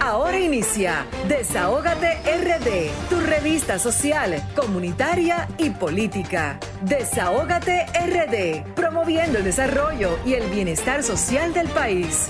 Ahora inicia Desahógate RD, tu revista social, comunitaria y política. Desahógate RD, promoviendo el desarrollo y el bienestar social del país.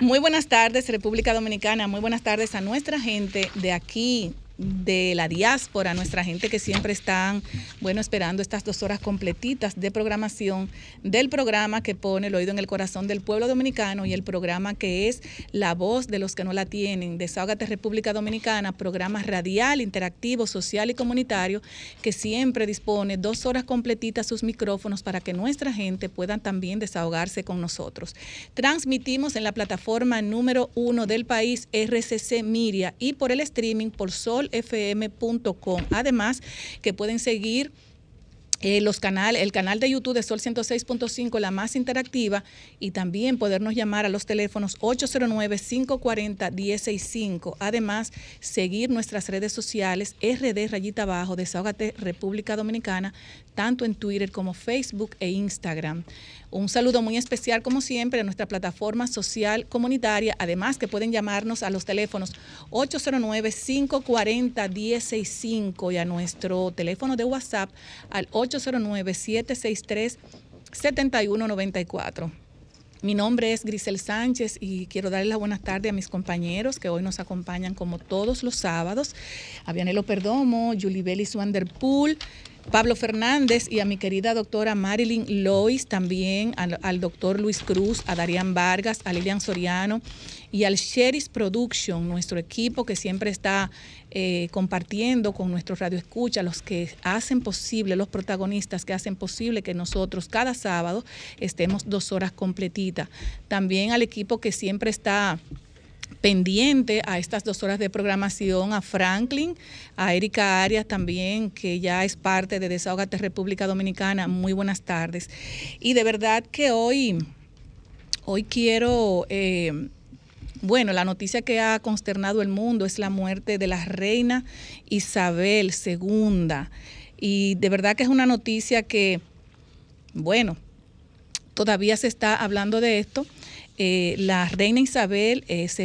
Muy buenas tardes, República Dominicana. Muy buenas tardes a nuestra gente de aquí, de la diáspora, nuestra gente que siempre están, bueno, esperando estas dos horas completitas de programación del programa que pone el oído en el corazón del pueblo dominicano y el programa que es La Voz de los que no la tienen, Desahógate República Dominicana, programa radial, interactivo, social y comunitario que siempre dispone dos horas completitas sus micrófonos para que nuestra gente pueda también desahogarse con nosotros. Transmitimos en la plataforma número uno del país, RCC Miria, y por el streaming por Sol fm.com Además, que pueden seguir eh, los canales, el canal de YouTube de Sol 106.5, la más interactiva, y también podernos llamar a los teléfonos 809-540-165. Además, seguir nuestras redes sociales, RD Rayita Abajo, Desahogate República Dominicana, tanto en Twitter como Facebook e Instagram. Un saludo muy especial, como siempre, a nuestra plataforma social comunitaria. Además, que pueden llamarnos a los teléfonos 809-540-165 y a nuestro teléfono de WhatsApp al 809-763-7194. Mi nombre es Grisel Sánchez y quiero darle la buenas tardes a mis compañeros que hoy nos acompañan como todos los sábados. A Vianelo Perdomo, Julie Bellis Wanderpool, Pablo Fernández y a mi querida doctora Marilyn Lois, también al, doctor Luis Cruz, a Darían Vargas, a Lilian Soriano y al Sheris Production, nuestro equipo que siempre está eh, compartiendo con nuestros radioescuchas, los que hacen posible, los protagonistas que hacen posible que nosotros cada sábado estemos dos horas completitas. También al equipo que siempre está pendiente a estas dos horas de programación, a Franklin, a Erika Arias también, que ya es parte de Desahogate República Dominicana. Muy buenas tardes. Y de verdad que hoy, hoy quiero, eh, bueno, la noticia que ha consternado el mundo es la muerte de la reina Isabel II. Y de verdad que es una noticia que, bueno, todavía se está hablando de esto eh, la reina Isabel II eh,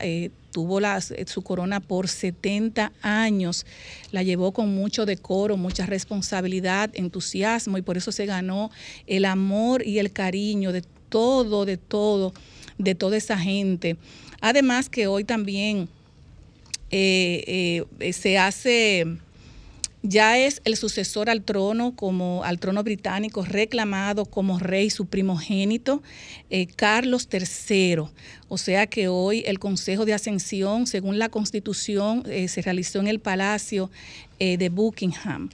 eh, tuvo su corona por 70 años, la llevó con mucho decoro, mucha responsabilidad, entusiasmo y por eso se ganó el amor y el cariño de todo, de todo, de toda esa gente. Además que hoy también se hace ya es el sucesor al trono, como al trono británico, reclamado como rey su primogénito, eh, Carlos III. O sea que hoy el Consejo de Ascensión, según la Constitución, eh, se realizó en el Palacio eh, de Buckingham.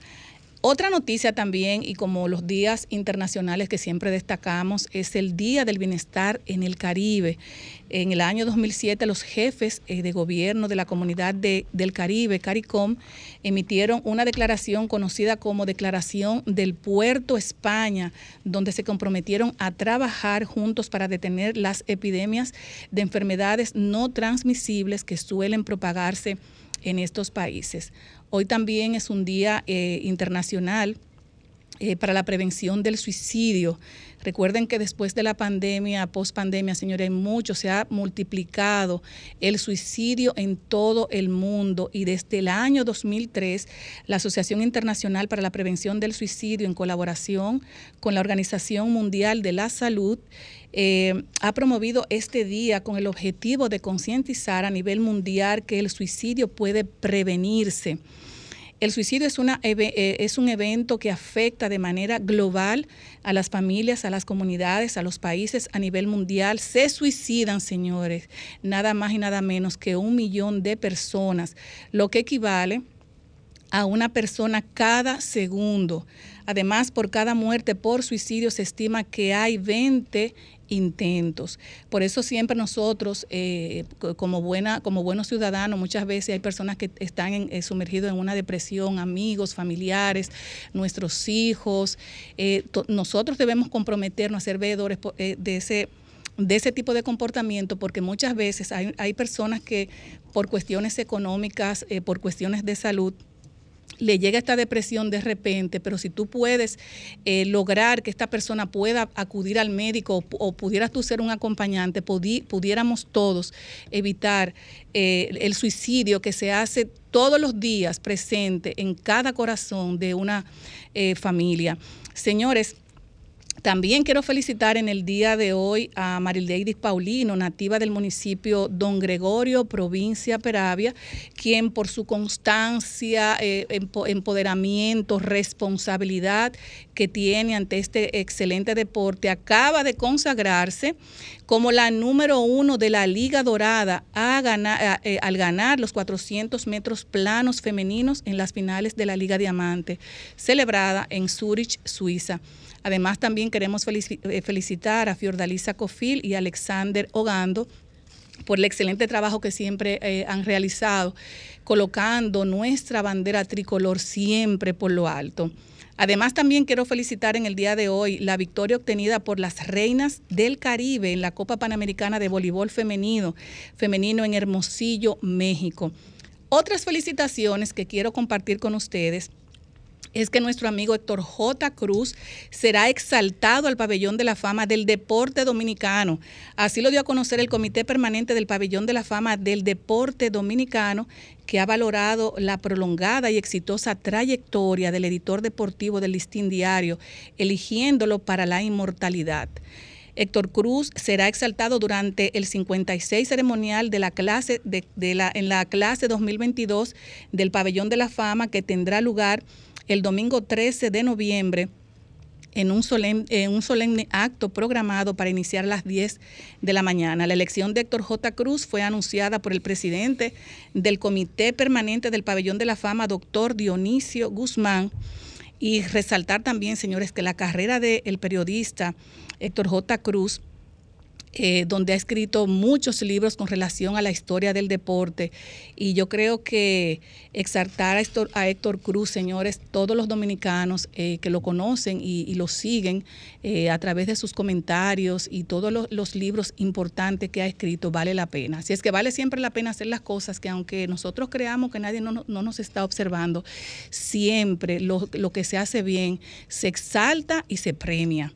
Otra noticia también, y como los días internacionales que siempre destacamos, es el Día del Bienestar en el Caribe. En el año 2007, los jefes eh, de gobierno de la comunidad del Caribe, CARICOM, emitieron una declaración conocida como Declaración del Puerto España, donde se comprometieron a trabajar juntos para detener las epidemias de enfermedades no transmisibles que suelen propagarse en estos países. Hoy también es un día eh, internacional eh, para la prevención del suicidio. Recuerden que después de la pandemia, post pandemia, señores, mucho se ha multiplicado el suicidio en todo el mundo y desde el año 2003 la Asociación Internacional para la Prevención del Suicidio en colaboración con la Organización Mundial de la Salud eh, ha promovido este día con el objetivo de concientizar a nivel mundial que el suicidio puede prevenirse. El suicidio eh, es un evento que afecta de manera global a las familias, a las comunidades, a los países a nivel mundial. Se suicidan, señores, nada más y nada menos que un millón de personas, lo que equivale a una persona cada segundo. Además, por cada muerte por suicidio se estima que hay 20 intentos. Por eso siempre nosotros, eh, como, buena, como buenos ciudadanos, muchas veces hay personas que están eh, sumergidos en una depresión, amigos, familiares, nuestros hijos. Eh, nosotros debemos comprometernos a ser veedores de ese de ese tipo de comportamiento porque muchas veces hay, hay personas que por cuestiones económicas, por cuestiones de salud, le llega esta depresión de repente, pero si tú puedes eh, lograr que esta persona pueda acudir al médico o, pudieras tú ser un acompañante, pudiéramos todos evitar eh, el suicidio que se hace todos los días presente en cada corazón de una eh, familia. Señores, también quiero felicitar en el día de hoy a Marildeidis Paulino, nativa del municipio Don Gregorio, provincia Peravia, quien por su constancia, eh, empoderamiento, responsabilidad que tiene ante este excelente deporte, acaba de consagrarse como la número uno de la Liga Dorada eh, al ganar los 400 metros planos femeninos en las finales de la Liga Diamante, celebrada en Zurich, Suiza. Además, también queremos eh, felicitar a Fiordalisa Cofil y Alexander Ogando por el excelente trabajo que siempre eh, han realizado, colocando nuestra bandera tricolor siempre por lo alto. Además, también quiero felicitar en el día de hoy la victoria obtenida por las reinas del Caribe en la Copa Panamericana de Voleibol Femenino, femenino en Hermosillo, México. Otras felicitaciones que quiero compartir con ustedes es que nuestro amigo Héctor J. Cruz será exaltado al pabellón de la fama del deporte dominicano. Así lo dio a conocer el Comité Permanente del Pabellón de la Fama del Deporte Dominicano, que ha valorado la prolongada y exitosa trayectoria del editor deportivo del Listín Diario, eligiéndolo para la inmortalidad. Héctor Cruz será exaltado durante el 56 ceremonial de la clase de, la, en la clase 2022 del Pabellón de la Fama que tendrá lugar el domingo 13 de noviembre en un, solemne, acto programado para iniciar a las 10 de la mañana. La elección de Héctor J. Cruz fue anunciada por el presidente del Comité Permanente del Pabellón de la Fama, doctor Dionisio Guzmán. Y resaltar también, señores, que la carrera del periodista Héctor J. Cruz eh, donde ha escrito muchos libros con relación a la historia del deporte. Y yo creo que exaltar a Héctor, Cruz, señores, todos los dominicanos eh, que lo conocen y, lo siguen eh, a través de sus comentarios y todos los, libros importantes que ha escrito, vale la pena. Así es que vale siempre la pena hacer las cosas que aunque nosotros creamos que nadie no, nos está observando, siempre lo, lo que se hace bien se exalta y se premia.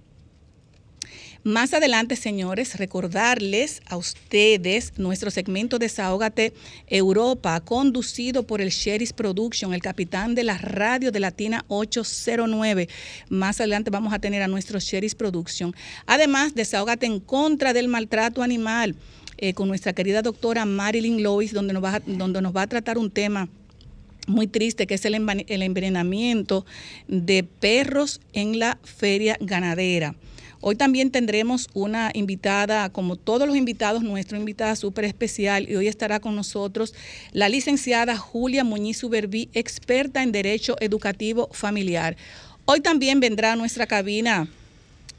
Más adelante, señores, recordarles a ustedes nuestro segmento Desahógate Europa, conducido por el Sheris Production, el capitán de la radio de Latina 809. Más adelante vamos a tener a nuestro Sheris Production. Además, Desahógate en contra del maltrato animal. Eh, con nuestra querida doctora Marilyn Lois, donde nos va, donde nos va a tratar un tema muy triste, que es el, envenenamiento de perros en la feria ganadera. Hoy también tendremos una invitada, como todos los invitados, nuestra invitada súper especial, y hoy estará con nosotros la licenciada Julia Muñiz Uberbí, experta en Derecho Educativo Familiar. Hoy también vendrá a nuestra cabina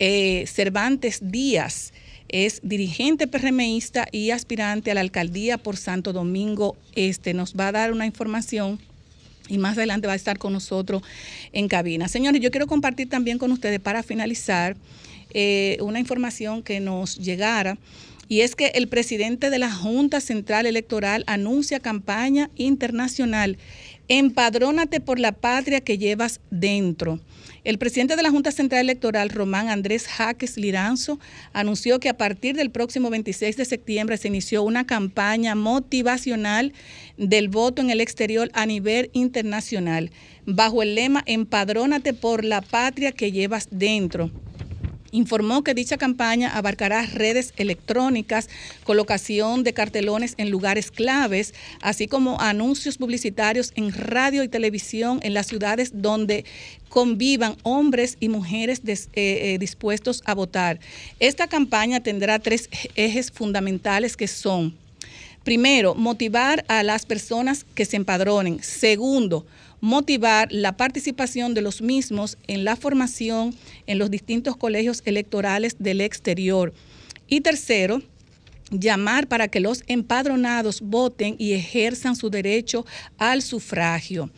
eh, Cervantes Díaz es dirigente PRMista y aspirante a la alcaldía por Santo Domingo Este. Nos va a dar una información y más adelante va a estar con nosotros en cabina. Señores, yo quiero compartir también con ustedes para finalizar eh, una información que nos llegara. Y es que el presidente de la Junta Central Electoral anuncia campaña internacional. Empadrónate por la patria que llevas dentro. El presidente de la Junta Central Electoral, Román Andrés Jaques Liranzo, anunció que a partir del próximo 26 de septiembre se inició una campaña motivacional del voto en el exterior a nivel internacional, bajo el lema Empadrónate por la patria que llevas dentro informó que dicha campaña abarcará redes electrónicas, colocación de cartelones en lugares claves, así como anuncios publicitarios en radio y televisión en las ciudades donde convivan hombres y mujeres eh, eh, dispuestos a votar. Esta campaña tendrá tres ejes fundamentales que son, primero, motivar a las personas que se empadronen. Segundo, motivar la participación de los mismos en la formación en los distintos colegios electorales del exterior. Y tercero, llamar para que los empadronados voten y ejerzan su derecho al sufragio.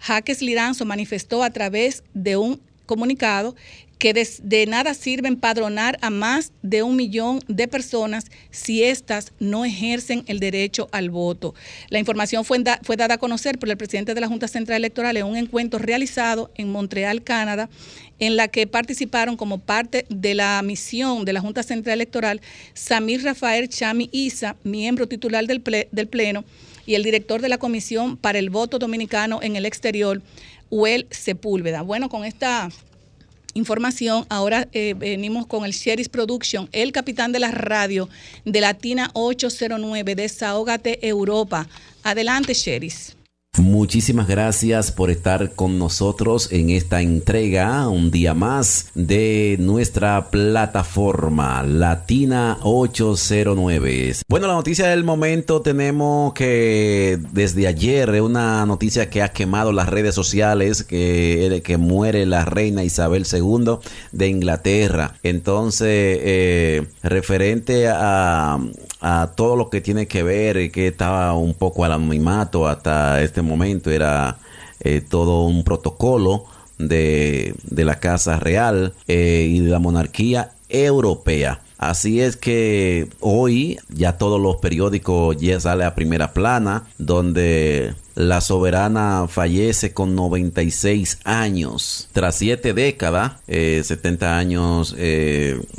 Jaques Liranzo manifestó a través de un comunicado que de, nada sirve empadronar a más de un millón de personas si éstas no ejercen el derecho al voto. La información fue, fue dada a conocer por el presidente de la Junta Central Electoral en un encuentro realizado en Montreal, Canadá, en la que participaron como parte de la misión de la Junta Central Electoral Samir Rafael Chami Isa, miembro titular del, del Pleno, y el director de la Comisión para el Voto Dominicano en el Exterior, Uel Sepúlveda. Bueno, con esta información, ahora eh, venimos con el Sheris Production, el capitán de la radio de Latina 809, Desahógate Europa. Adelante, Sheris. Muchísimas gracias por estar con nosotros en esta entrega, un día más, de nuestra plataforma Latina 809. Bueno, la noticia del momento tenemos que desde ayer una noticia que ha quemado las redes sociales, que, que muere la reina Isabel II de Inglaterra. Entonces, eh, referente a, a todo lo que tiene que ver, que estaba un poco al anonimato hasta este momento era eh, todo un protocolo de, de la Casa Real eh, y de la monarquía europea. Así es que hoy ya todos los periódicos ya sale a primera plana, donde la soberana fallece con 96 años. Tras siete décadas, 70 eh, años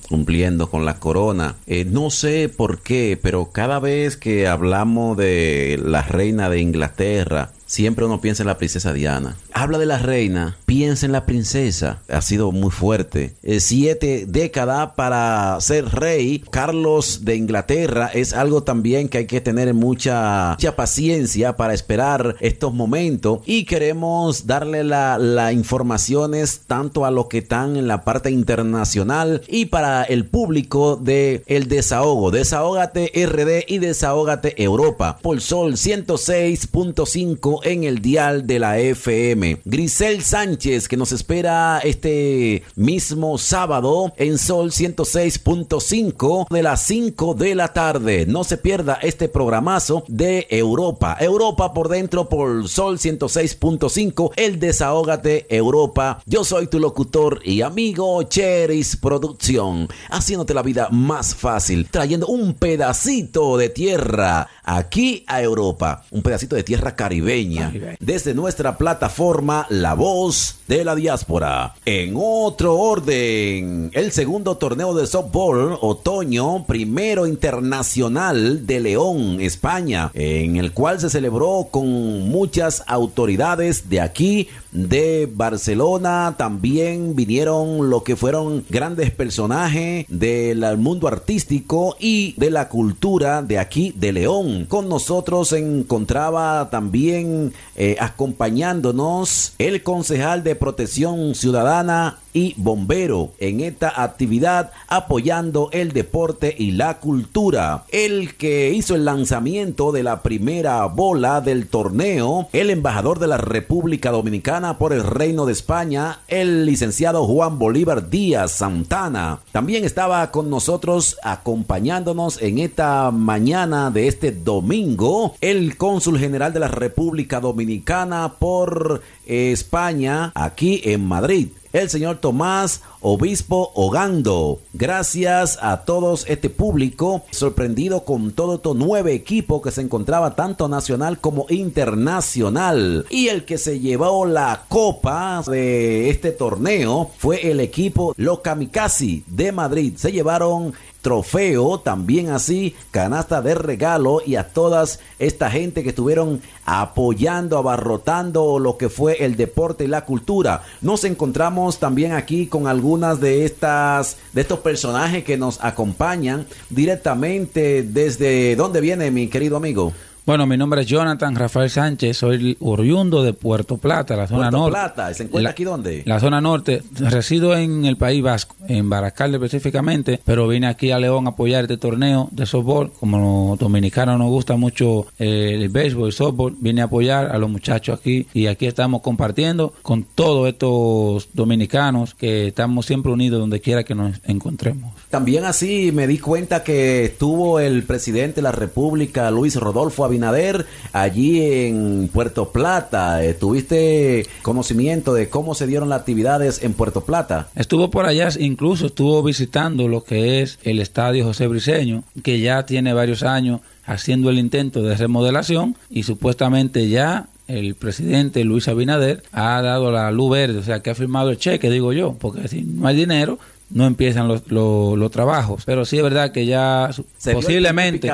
cumpliendo con la corona. no sé por qué, pero cada vez que hablamos de la reina de Inglaterra, siempre uno piensa en la princesa Diana. Habla de la reina, piensa en la princesa. Ha sido muy fuerte. Eh, siete décadas para ser rey. Carlos de Inglaterra es algo también que hay que tener mucha, mucha paciencia para esperar estos momentos. Y queremos darle las la informaciones tanto a los que están en la parte internacional y para el público de el desahogo. Desahógate RD y Desahógate Europa. Por Sol 106.5 en el dial de la FM. Grisel Sánchez, que nos espera este mismo sábado en Sol 106.5 de las 5 de la tarde. No se pierda este programazo de Europa. Europa por dentro por Sol 106.5, el desahógate Europa. Yo soy tu locutor y amigo Cheris Producción, haciéndote la vida más fácil, trayendo un pedacito de tierra aquí a Europa, un pedacito de tierra caribeña desde nuestra plataforma La Voz de la Diáspora. En otro orden, el segundo torneo de softball otoño, primero internacional de León, España, en el cual se celebró con muchas autoridades de aquí, de Barcelona, también vinieron lo que fueron grandes personajes del mundo artístico y de la cultura de aquí de León. Con nosotros se encontraba también eh, acompañándonos el concejal de protección ciudadana y bombero en esta actividad apoyando el deporte y la cultura. El que hizo el lanzamiento de la primera bola del torneo, el embajador de la República Dominicana por el Reino de España, el licenciado Juan Bolívar Díaz Santana. También estaba con nosotros acompañándonos en esta mañana de este domingo el cónsul general de la República Dominicana por España aquí en Madrid el señor Tomás Obispo Ogando. Gracias a todos este público sorprendido con todo estos nueve equipos que se encontraba tanto nacional como internacional. Y el que se llevó la copa de este torneo fue el equipo Los Kamikaze de Madrid. Se llevaron trofeo, también así canasta de regalo y a todas esta gente que estuvieron apoyando, abarrotando lo que fue el deporte y la cultura. Nos encontramos también aquí con algunas de estas de estos personajes que nos acompañan directamente desde dónde viene mi querido amigo. Bueno, mi nombre es Jonathan Rafael Sánchez, soy oriundo de Puerto Plata, la zona norte. Puerto Plata, ¿se encuentra aquí dónde? La zona norte. Resido en el País Vasco, en Baracalde específicamente, pero vine aquí a León a apoyar este torneo de softball. Como los dominicanos nos gusta mucho eh, el béisbol y softball, vine a apoyar a los muchachos aquí y aquí estamos compartiendo con todos estos dominicanos que estamos siempre unidos donde quiera que nos encontremos. También así me di cuenta que estuvo el presidente de la República, Luis Rodolfo Abinader allí en Puerto Plata. Eh, ¿Tuviste conocimiento de cómo se dieron las actividades en Puerto Plata? Estuvo por allá, incluso estuvo visitando lo que es el estadio José Briceño, que ya tiene varios años haciendo el intento de remodelación y supuestamente ya el presidente Luis Abinader ha dado la luz verde, o sea, que ha firmado el cheque, digo yo, porque si no hay dinero, no empiezan los, los, trabajos. Pero sí es verdad que ya posiblemente...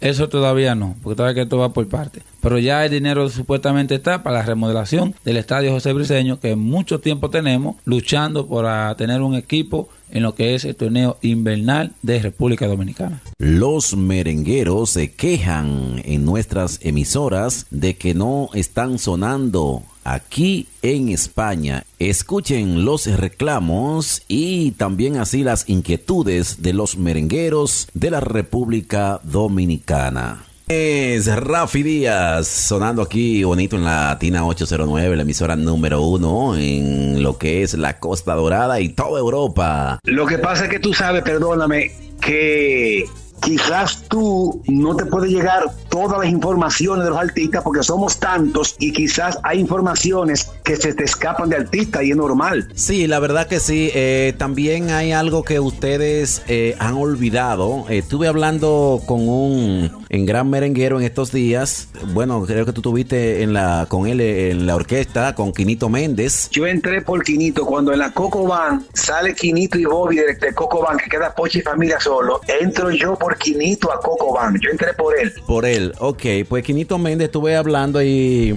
Eso todavía no, porque todavía que esto va por parte. Pero ya el dinero supuestamente está para la remodelación del Estadio José Briceño, que mucho tiempo tenemos luchando por tener un equipo en lo que es el torneo invernal de República Dominicana. Los merengueros se quejan en nuestras emisoras de que no están sonando aquí en España. Escuchen los reclamos y también así las inquietudes de los merengueros de la República Dominicana. Es Rafi Díaz sonando aquí bonito en la Tina 809, la emisora número uno en lo que es la Costa Dorada y toda Europa. Lo que pasa es que tú sabes, perdóname, que quizás tú no te puede llegar todas las informaciones de los artistas porque somos tantos y quizás hay informaciones que se te escapan de artistas y es normal. Sí, la verdad que sí. Eh, también hay algo que ustedes eh, han olvidado. Eh, estuve hablando con un en gran merenguero en estos días. Bueno, creo que tú tuviste en la con él en la orquesta con Quinito Méndez. Yo entré por Quinito cuando en la Coco Van sale Quinito y Bobby de, Coco Van que queda Pochi y familia solo. Entro yo por Quinito a Coco Van. Yo entré por él. Por él ok. Pues Quinito Méndez estuve hablando y,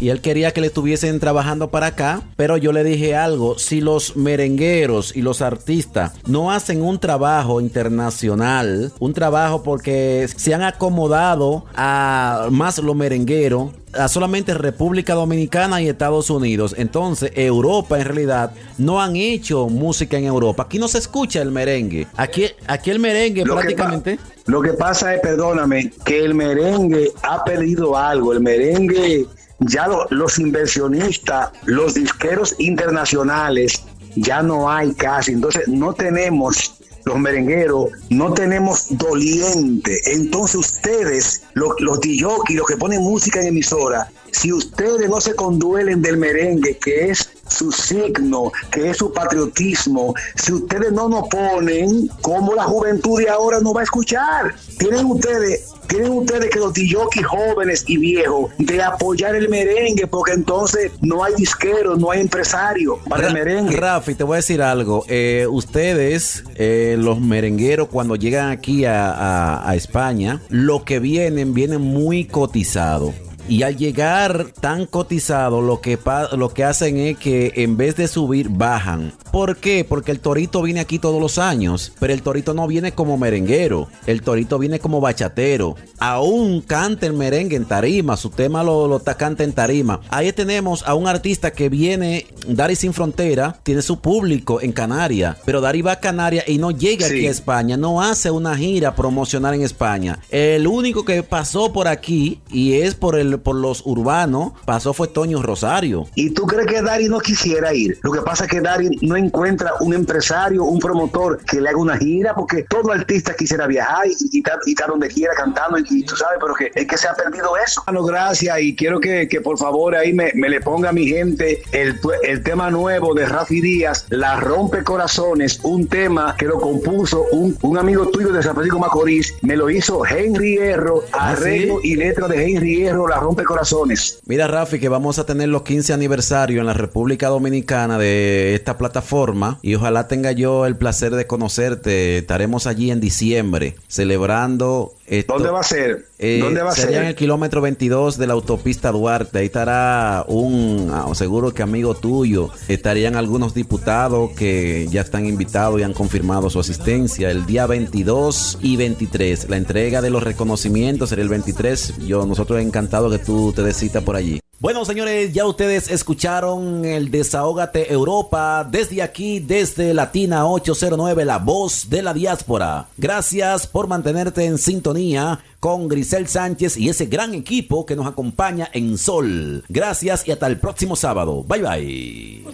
y él quería que le estuviesen trabajando para acá, pero yo le dije algo, si los merengueros y los artistas no hacen un trabajo internacional, un trabajo porque se han acomodado a más lo merenguero, a solamente República Dominicana y Estados Unidos. Entonces, Europa en realidad no han hecho música en Europa. Aquí no se escucha el merengue. Aquí, aquí el merengue prácticamente. Lo que pasa es, perdóname, que el merengue ha perdido algo. El merengue, ya los inversionistas, los disqueros internacionales, ya no hay casi. Entonces no tenemos los merengueros, no tenemos doliente. Entonces ustedes, los, los los que ponen música en emisora, si ustedes no se conduelen del merengue, que es su signo, que es su patriotismo, si ustedes no nos ponen, ¿cómo la juventud de ahora no va a escuchar? Tienen ustedes tienen ustedes que los DJs jóvenes y viejos de apoyar el merengue, porque entonces no hay disqueros, no hay empresarios para el merengue. Rafi, te voy a decir algo. Eh, ustedes, eh, los merengueros, cuando llegan aquí a, a España, lo que vienen, vienen muy cotizados. Y al llegar tan cotizado, lo que, lo que hacen es que en vez de subir, bajan. ¿Por qué? Porque el torito viene aquí todos los años, pero el torito no viene como merenguero, el torito viene como bachatero. Aún canta el merengue en tarima, su tema lo, lo canta en tarima. Ahí tenemos a un artista que viene, Dari Sin Frontera, tiene su público en Canarias, pero Dari va a Canarias y no llega aquí a España, no hace una gira promocional en España. El único que pasó por aquí y es por el por los urbanos, pasó fue Toño Rosario. ¿Y tú crees que Dari no quisiera ir? Lo que pasa es que Dari no encuentra un empresario, un promotor que le haga una gira, porque todo artista quisiera viajar y, estar, donde quiera cantando, y, tú sabes, pero que es que se ha perdido eso. Bueno, gracias, y quiero que, por favor ahí me, le ponga a mi gente el, el tema nuevo de Rafi Díaz, La Rompe Corazones, un tema que lo compuso un, un amigo tuyo de San Francisco Macorís, me lo hizo Henry Hierro, ¿Ah, arreglo y letra de Henry Hierro, La Rompe Corazones. Mira, Rafi, que vamos a tener los 15 aniversarios en la República Dominicana de esta plataforma y ojalá tenga yo el placer de conocerte. Estaremos allí en diciembre celebrando. ¿Dónde va a ser? Eh, ¿Dónde va a sería en el kilómetro 22 de la autopista Duarte. Ahí estará un, ah, seguro que amigo tuyo. Estarían algunos diputados que ya están invitados y han confirmado su asistencia el día 22 y 23. La entrega de los reconocimientos sería el 23. Yo, nosotros encantados que tú te des cita por allí. Bueno, señores, ya ustedes escucharon el Desahógate Europa desde aquí, desde Latina 809, la voz de la diáspora. Gracias por mantenerte en sintonía con Grisel Sánchez y ese gran equipo que nos acompaña en Sol. Gracias y hasta el próximo sábado. Bye bye.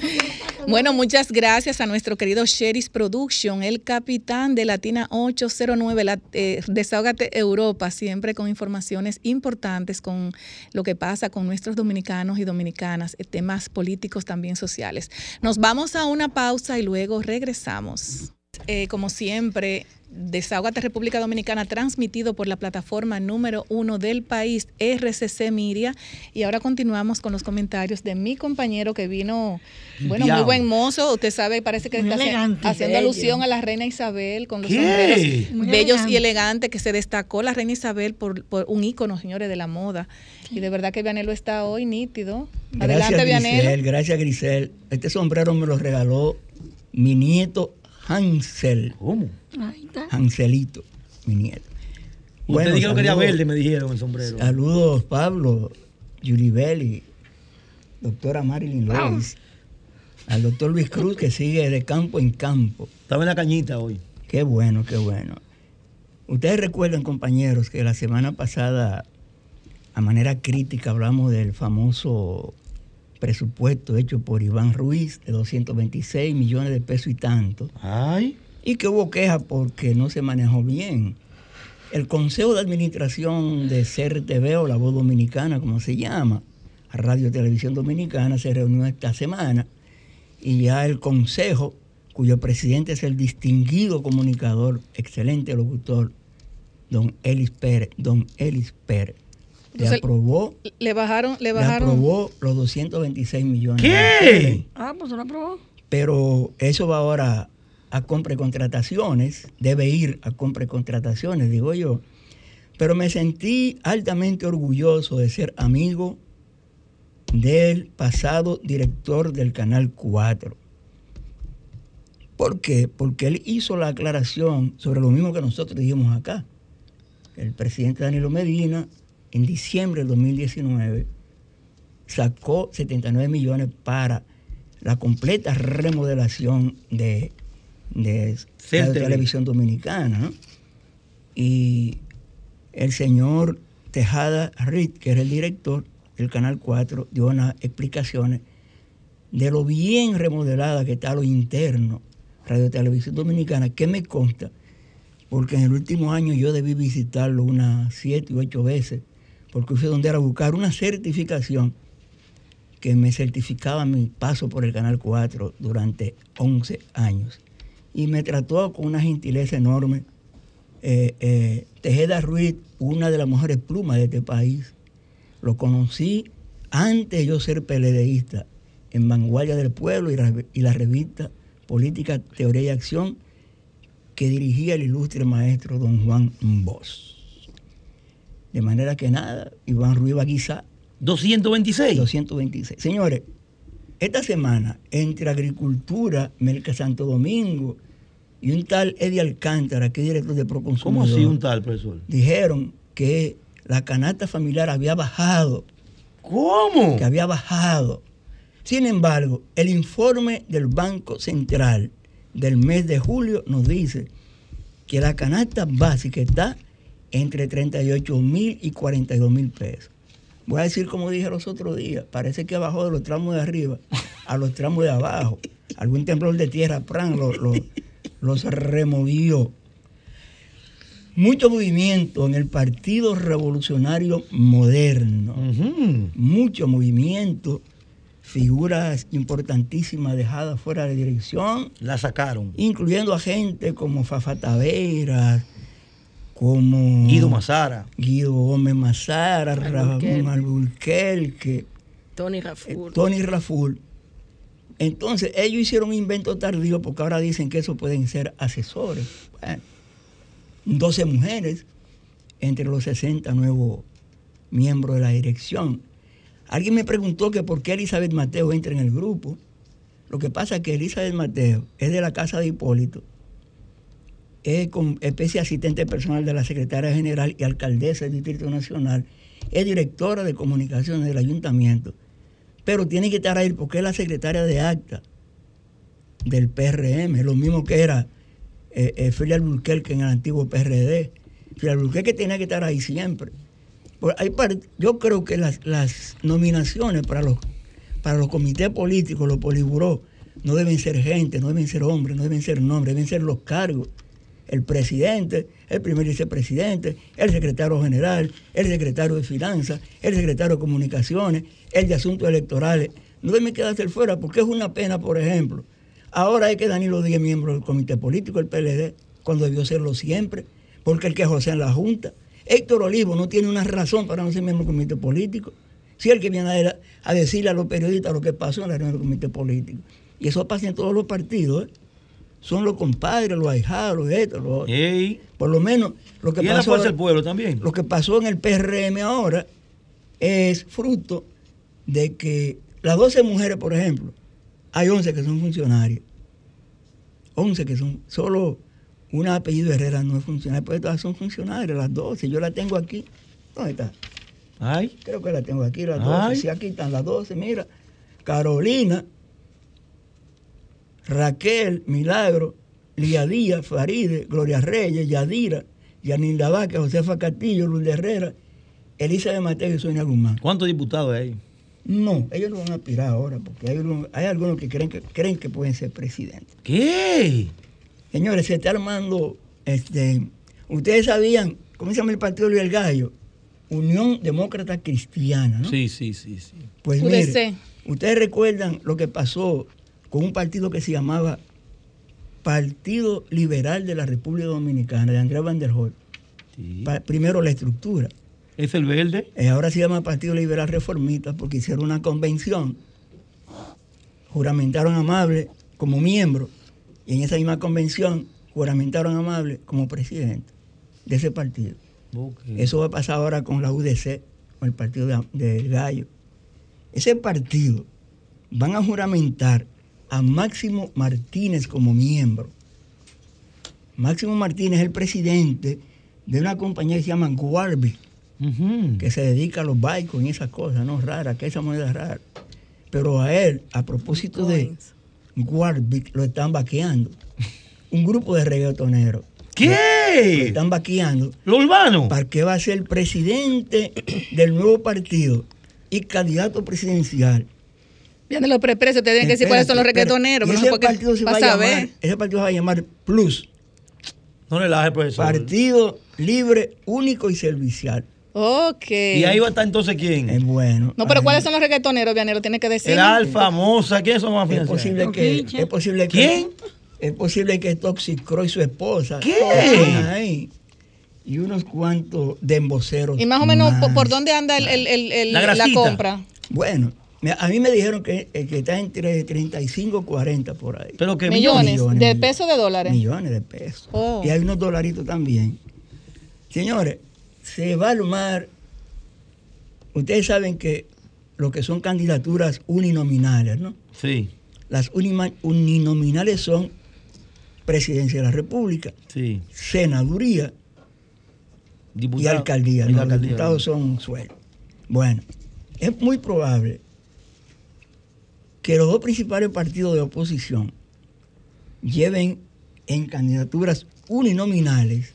Bueno, muchas gracias a nuestro querido Sheris Production, el capitán de Latina 809, la, eh, Desahógate Europa, siempre con informaciones importantes con lo que pasa con nuestros dominicanos y dominicanas, eh, temas políticos también sociales. Nos vamos a una pausa y luego regresamos. Eh, como siempre, Desahogate República Dominicana, transmitido por la plataforma número uno del país, RCC Miria. Y ahora continuamos con los comentarios de mi compañero que vino, bueno, muy buen mozo. Usted sabe, parece que está haciendo alusión a la reina Isabel con los sombreros bellos y elegantes que se destacó la reina Isabel por, un ícono, señores, de la moda. Y de verdad que Vianelo está hoy nítido. Adelante, Vianelo. Gracias, Grisel. Este sombrero me lo regaló mi nieto Hansel. ¿Cómo? Hanselito, mi nieto. Bueno, Usted dijo que quería verde, me dijeron el sombrero. Saludos, Pablo, Julie Belli, doctora Marilyn Lois, al doctor Luis Cruz que sigue de campo en campo. Estaba en la cañita hoy. Qué bueno, qué bueno. Ustedes recuerdan, compañeros, que la semana pasada, a manera crítica, hablamos del famoso presupuesto hecho por Iván Ruiz de 226 millones de pesos y tanto. Ay. Y que hubo queja porque no se manejó bien. El Consejo de Administración de CRTV o La Voz Dominicana, como se llama, Radio Televisión Dominicana, se reunió esta semana y ya el Consejo, cuyo presidente es el distinguido comunicador, excelente locutor, don Elis Pérez, don Elis Pérez, le aprobó. Le bajaron, le bajaron. aprobó los 226 millones. ¿Qué? Ah, pues lo aprobó. Pero eso va ahora a compra y contrataciones, debe ir a compra y contrataciones, digo yo. Pero me sentí altamente orgulloso de ser amigo del pasado director del Canal 4. ¿Por qué? Porque él hizo la aclaración sobre lo mismo que nosotros dijimos acá. El presidente Danilo Medina en diciembre del 2019 sacó 79 millones para la completa remodelación de, de la televisión dominicana. Y el señor Tejada Reed, que era el director del Canal 4, dio unas explicaciones de lo bien remodelada que está lo interno Radio Televisión Dominicana, que me consta, porque en el último año yo debí visitarlo unas siete u ocho veces porque fui donde era buscar una certificación que me certificaba mi paso por el Canal 4 durante 11 años. Y me trató con una gentileza enorme. Eh, eh, Tejeda Ruiz, una de las mejores plumas de este país, lo conocí antes de yo ser peledeísta en Vanguardia del Pueblo y la, y la revista Política, Teoría y Acción que dirigía el ilustre maestro don Juan Bosch. De manera que nada, Iván Ruiz Baguizá. 226. 226. Señores, esta semana, entre Agricultura, Melca Santo Domingo y un tal Eddie Alcántara, que es director de Proconsumidor. ¿Cómo así un tal, profesor? Dijeron que la canasta familiar había bajado. ¿Cómo? Que había bajado. Sin embargo, el informe del Banco Central del mes de julio nos dice que la canasta básica está entre 38 mil y 42 mil pesos. Voy a decir como dije los otros días, parece que bajó de los tramos de arriba a los tramos de abajo. Algún temblor de tierra, pran, los removió. Mucho movimiento en el Partido Revolucionario Moderno. Mucho movimiento. Figuras importantísimas dejadas fuera de dirección. La sacaron. Incluyendo a gente como Fafa Taveras, como Guido Mazara, Guido Gómez Mazara, Ramón Alburquerque, Tony Raful. Eh, Tony Raful. Entonces, ellos hicieron un invento tardío porque ahora dicen que eso pueden ser asesores. Bueno, 12 mujeres entre los 60 nuevos miembros de la dirección. Alguien me preguntó que por qué Elizabeth Mateo entra en el grupo. Lo que pasa es que Elizabeth Mateo es de la casa de Hipólito es especie asistente personal de la secretaria general y alcaldesa del Distrito Nacional, es directora de comunicaciones del ayuntamiento, pero tiene que estar ahí porque es la secretaria de acta del PRM, lo mismo que era eh, eh Filial que en el antiguo PRD. Filial que tenía que estar ahí siempre. yo creo que las, nominaciones para los, para los comités políticos, los poliburó, no deben ser gente, no deben ser hombres, no deben ser nombres, deben ser los cargos. El presidente, el primer vicepresidente, el secretario general, el secretario de finanzas, el secretario de comunicaciones, el de asuntos electorales. No deben quedarse fuera porque es una pena, por ejemplo. Ahora es que Danilo Díaz miembro del comité político del PLD, cuando debió serlo siempre, porque el que José en la Junta. Héctor Olivo no tiene una razón para no ser miembro del comité político. Si el que viene a, a decirle a los periodistas lo que pasó en la reunión del comité político. Y eso pasa en todos los partidos. ¿eh? Son los compadres, los ahijados, los estos, los otros. Ey. Por lo menos lo que Y en la pasó. fuerza del pueblo también. Lo que pasó en el PRM ahora es fruto de que las 12 mujeres, por ejemplo, hay 11 que son funcionarias. 11 que son, solo una apellido Herrera no es funcionaria, pero todas son funcionarias, las 12. Yo la tengo aquí. ¿Dónde está? Ay. Creo que la tengo aquí, las 12. Ay. Sí, aquí están las 12, mira. Carolina, Raquel, Milagro, Lía Díaz, Faride, Gloria Reyes, Yadira, Yanilda Vázquez, Josefa Castillo, Luz de Herrera, Elizabeth Mateo y Sonia Guzmán. ¿Cuántos diputados hay? No, ellos no van a aspirar ahora, porque hay, unos- hay algunos que creen que creen que pueden ser presidentes. ¿Qué? Señores, se está armando, este, ustedes sabían, ¿cómo se llama el partido Luis el Gallo? Unión Demócrata Cristiana, ¿no? Sí, sí, sí, sí. Pues mire, ustedes recuerdan lo que pasó con un partido que se llamaba Partido Liberal de la República Dominicana, de Andrés Van der. Sí. Pa- primero la estructura. ¿Es el verde? Eh, ahora se llama Partido Liberal Reformista porque hicieron una convención, juramentaron Amable como miembro y en esa misma convención juramentaron Amable como presidente de ese partido. Eso va a pasar ahora con la UDC, con el partido de- del Gallo. Ese partido van a juramentar a Máximo Martínez como miembro. Máximo Martínez es el presidente de una compañía que se llama Guarbi, Ujú. que se dedica a los baicos y esas cosas, ¿no? Raras, que esa moneda es rara. Pero a él, a propósito de Warwick, lo están vaqueando. Un grupo de reggaetoneros. Lo ¿Qué? están vaqueando. ¿Lo urbano? ¿Para qué va a ser presidente del nuevo partido y candidato presidencial? Viene los preprecios, te tienen que decir cuáles son los reggaetoneros. pero pero no ese partido se va a llamar, ese partido se va a llamar Plus, No relaje, profesor. Partido Libre Único y Servicial. Ok. ¿Y ahí va a estar entonces quién? Es bueno. No, pero Ahí- ¿cuáles son los reggaetoneros, Vianero? Tiene que decir. El Alfa, Moza, ¿quiénes son más Es posible que. Es posible que ¿Quién? Es posible que Toxicro y su esposa. ¿Qué? ahí. Y unos cuantos demboceros. Y más o menos, ¿por, más. por dónde anda el, el- el- el- La compra? Bueno, a mí me dijeron que, eh, que está entre 35 y 40 por ahí. Pero que Millones. millones, ¿De pesos de dólares? Millones de pesos. Oh. Y hay unos dolaritos también. Señores, se va a armar. Ustedes saben que lo que son candidaturas uninominales, ¿no? Sí, Las uninominales son presidencia de la República, sí. senaduría y alcaldía. Y ¿no? la Los alcaldía. diputados son sueldos. Bueno, es muy probable que los dos principales partidos de oposición lleven en candidaturas uninominales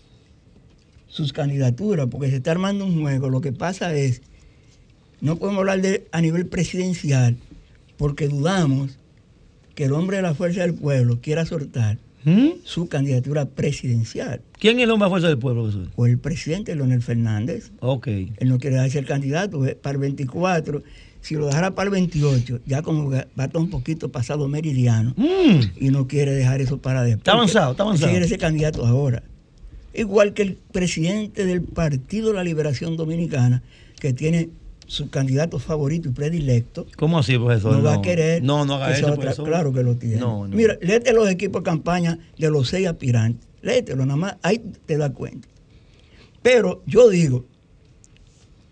sus candidaturas, porque se está armando un juego. Lo que pasa es, no podemos hablar de a nivel presidencial, porque dudamos que el hombre de la fuerza del pueblo quiera soltar ¿Mm? su candidatura presidencial. ¿Quién es el hombre a fuerza del pueblo, profesor? O el presidente Leonel Fernández. Ok. Él no quiere ser candidato para el 24. Si lo dejara para el 28, ya como va a estar un poquito pasado meridiano Mm. y no quiere dejar eso para después. Está avanzado, está avanzado. Quiere ser candidato ahora. Igual que el presidente del Partido de la Liberación Dominicana, que tiene su candidato favorito y predilecto, ¿Cómo así, profesor? no, va a querer. No, no haga que sea eso, profesor. Claro que lo tiene. No, no. Mira, léete los equipos de campaña de los seis aspirantes. Léetelo, nada más, ahí te das cuenta. Pero yo digo,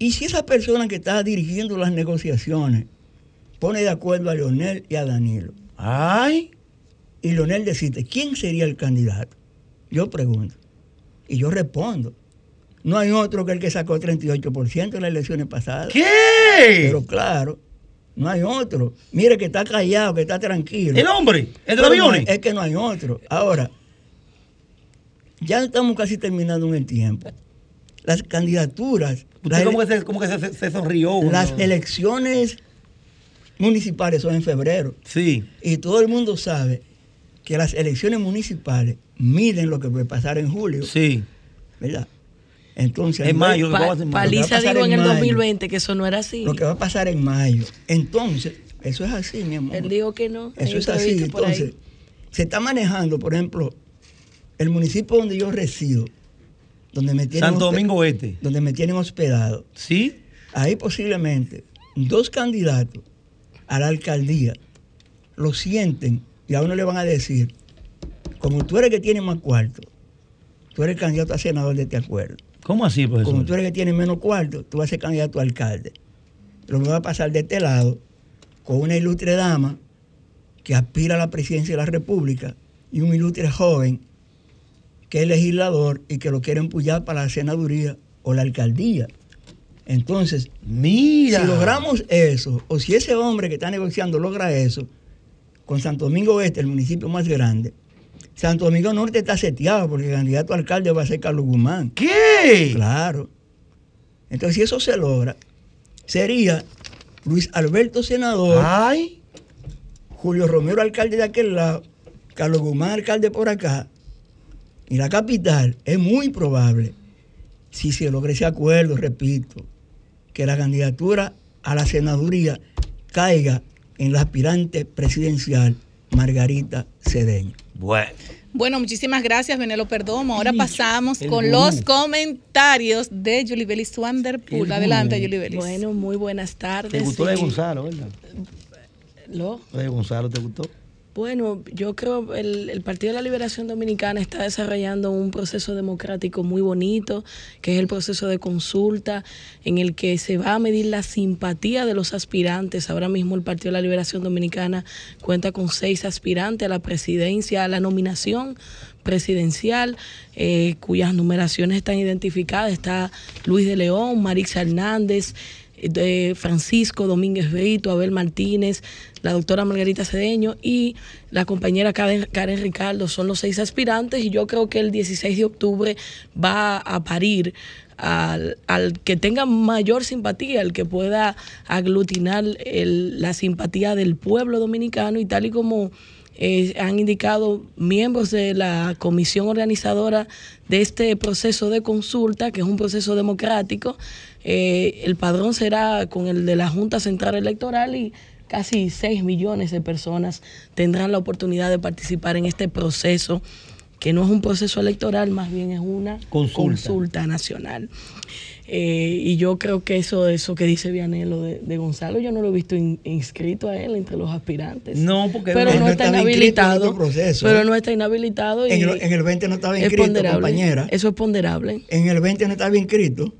¿y si esa persona que está dirigiendo las negociaciones pone de acuerdo a Leonel y a Danilo? Ay. Y Leonel decide, ¿quién sería el candidato? Yo pregunto. Y yo respondo. No hay otro que el que sacó 38% en las elecciones pasadas. ¿Qué? Pero claro, no hay otro. Mire que está callado, que está tranquilo. El hombre, el de no es que no hay otro. Ahora, ya estamos casi terminando en el tiempo. Las candidaturas, Usted las, ele- que se, como que se, sonrió. las ¿no? elecciones municipales son en febrero. Sí. Y todo el mundo sabe que las elecciones municipales miden lo que puede pasar en julio, Sí. ¿verdad? Entonces, En mayo, lo lo que que va- va a hacer en Pa- mayo. Paliza digo en en el mayo. 2020 que eso no era así. lo que va a pasar en mayo. Entonces, eso es así, mi amor. Él dijo que no. Eso es así. ahí. Entonces, se está manejando, por ejemplo, el municipio donde yo resido, donde me tienen, Santo Domingo Este. donde me tienen hospedado. Sí. Ahí posiblemente dos candidatos a la alcaldía lo sienten y a uno le van a decir, como tú eres el que tiene más cuarto, tú eres el candidato a senador de este acuerdo. ¿Cómo así, profesor? Como tú eres el que tiene menos cuarto, tú vas a ser candidato a alcalde. Lo que va a pasar de este lado con una ilustre dama que aspira a la presidencia de la República y un ilustre joven que es legislador y que lo quiere empujar para la senaduría o la alcaldía. Entonces, Mira. si logramos eso, o si ese hombre que está negociando logra eso, con Santo Domingo Este, el municipio más grande, Santo Domingo Norte está seteado porque el candidato a alcalde va a ser Carlos Guzmán. ¿Qué? Claro. Entonces, si eso se logra, sería Luis Alberto senador, Ay. Julio Romero alcalde de aquel lado, Carlos Guzmán alcalde por acá, y la capital es muy probable, si se logra ese acuerdo, repito, que la candidatura a la senaduría caiga en la aspirante presidencial Margarita Cedeño. Bueno. Bueno, muchísimas gracias, Benelo Perdomo. Ahora pasamos el con los comentarios de Julie Bellis Wanderpool. El Adelante, Bellis. Bueno, muy buenas tardes. ¿Te gustó la de Gonzalo, verdad? ¿Lo? La de Gonzalo, ¿te gustó? Bueno, yo creo el, el Partido de la Liberación Dominicana está desarrollando un proceso democrático muy bonito, que es el proceso de consulta, en el que se va a medir la simpatía de los aspirantes. Ahora mismo el Partido de la Liberación Dominicana cuenta con seis aspirantes a la presidencia, a la nominación presidencial, eh, cuyas numeraciones están identificadas. Está Luis de León, Marixa Hernández, de Francisco Domínguez Brito, Abel Martínez, la doctora Margarita Cedeño y la compañera Karen, Ricardo. Son los seis aspirantes y yo creo que el 16 de octubre va a parir al, al que tenga mayor simpatía, el que pueda aglutinar la simpatía del pueblo dominicano y tal y como eh, han indicado miembros de la comisión organizadora de este proceso de consulta, que es un proceso democrático. Eh, el padrón será con el de la Junta Central Electoral y casi 6 millones de personas tendrán la oportunidad de participar en este proceso, que no es un proceso electoral, más bien es una Consulta. consulta nacional. Eh, y yo creo que eso, eso que dice Vianelo de, de Gonzalo, yo no lo he visto in- inscrito a él entre los aspirantes. No, porque pero no, no está en inhabilitado. otro proceso, pero no está inhabilitado y En el, en el 20 no estaba es inscrito, compañera. Eso es ponderable. En el 20 no estaba inscrito.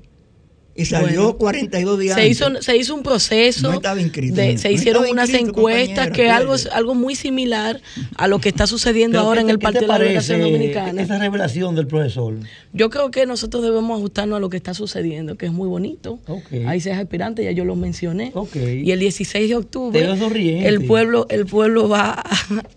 Y salió Bueno. 42 días Se antes. hizo, se hizo un proceso, No estaba inscrito, de- se No hicieron estaba unas inscrito, encuestas que algo, algo muy similar a lo que está sucediendo ahora ¿qué en el qué te Partido de la Liberación Dominicana. Esa revelación del profesor. Yo creo que nosotros debemos ajustarnos a lo que está sucediendo, que es muy bonito. Ok. Hay seis aspirantes, ya yo los mencioné. Y el 16 de octubre, el pueblo, el pueblo va a,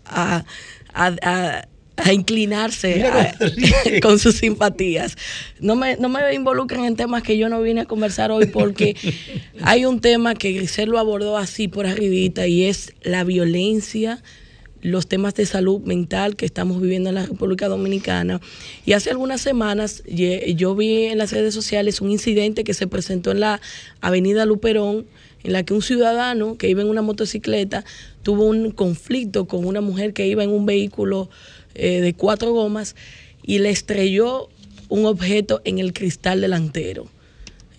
a- a- a- a inclinarse a- con sus simpatías. No me, no me involucren en temas que yo no vine a conversar hoy porque hay un tema que Grisel lo abordó así por arribita y es la violencia los temas de salud mental que estamos viviendo en la República Dominicana. Y hace algunas semanas yo vi en las redes sociales un incidente que se presentó en la avenida Luperón, en la que un ciudadano que iba en una motocicleta tuvo un conflicto con una mujer que iba en un vehículo eh, de cuatro gomas y le estrelló un objeto en el cristal delantero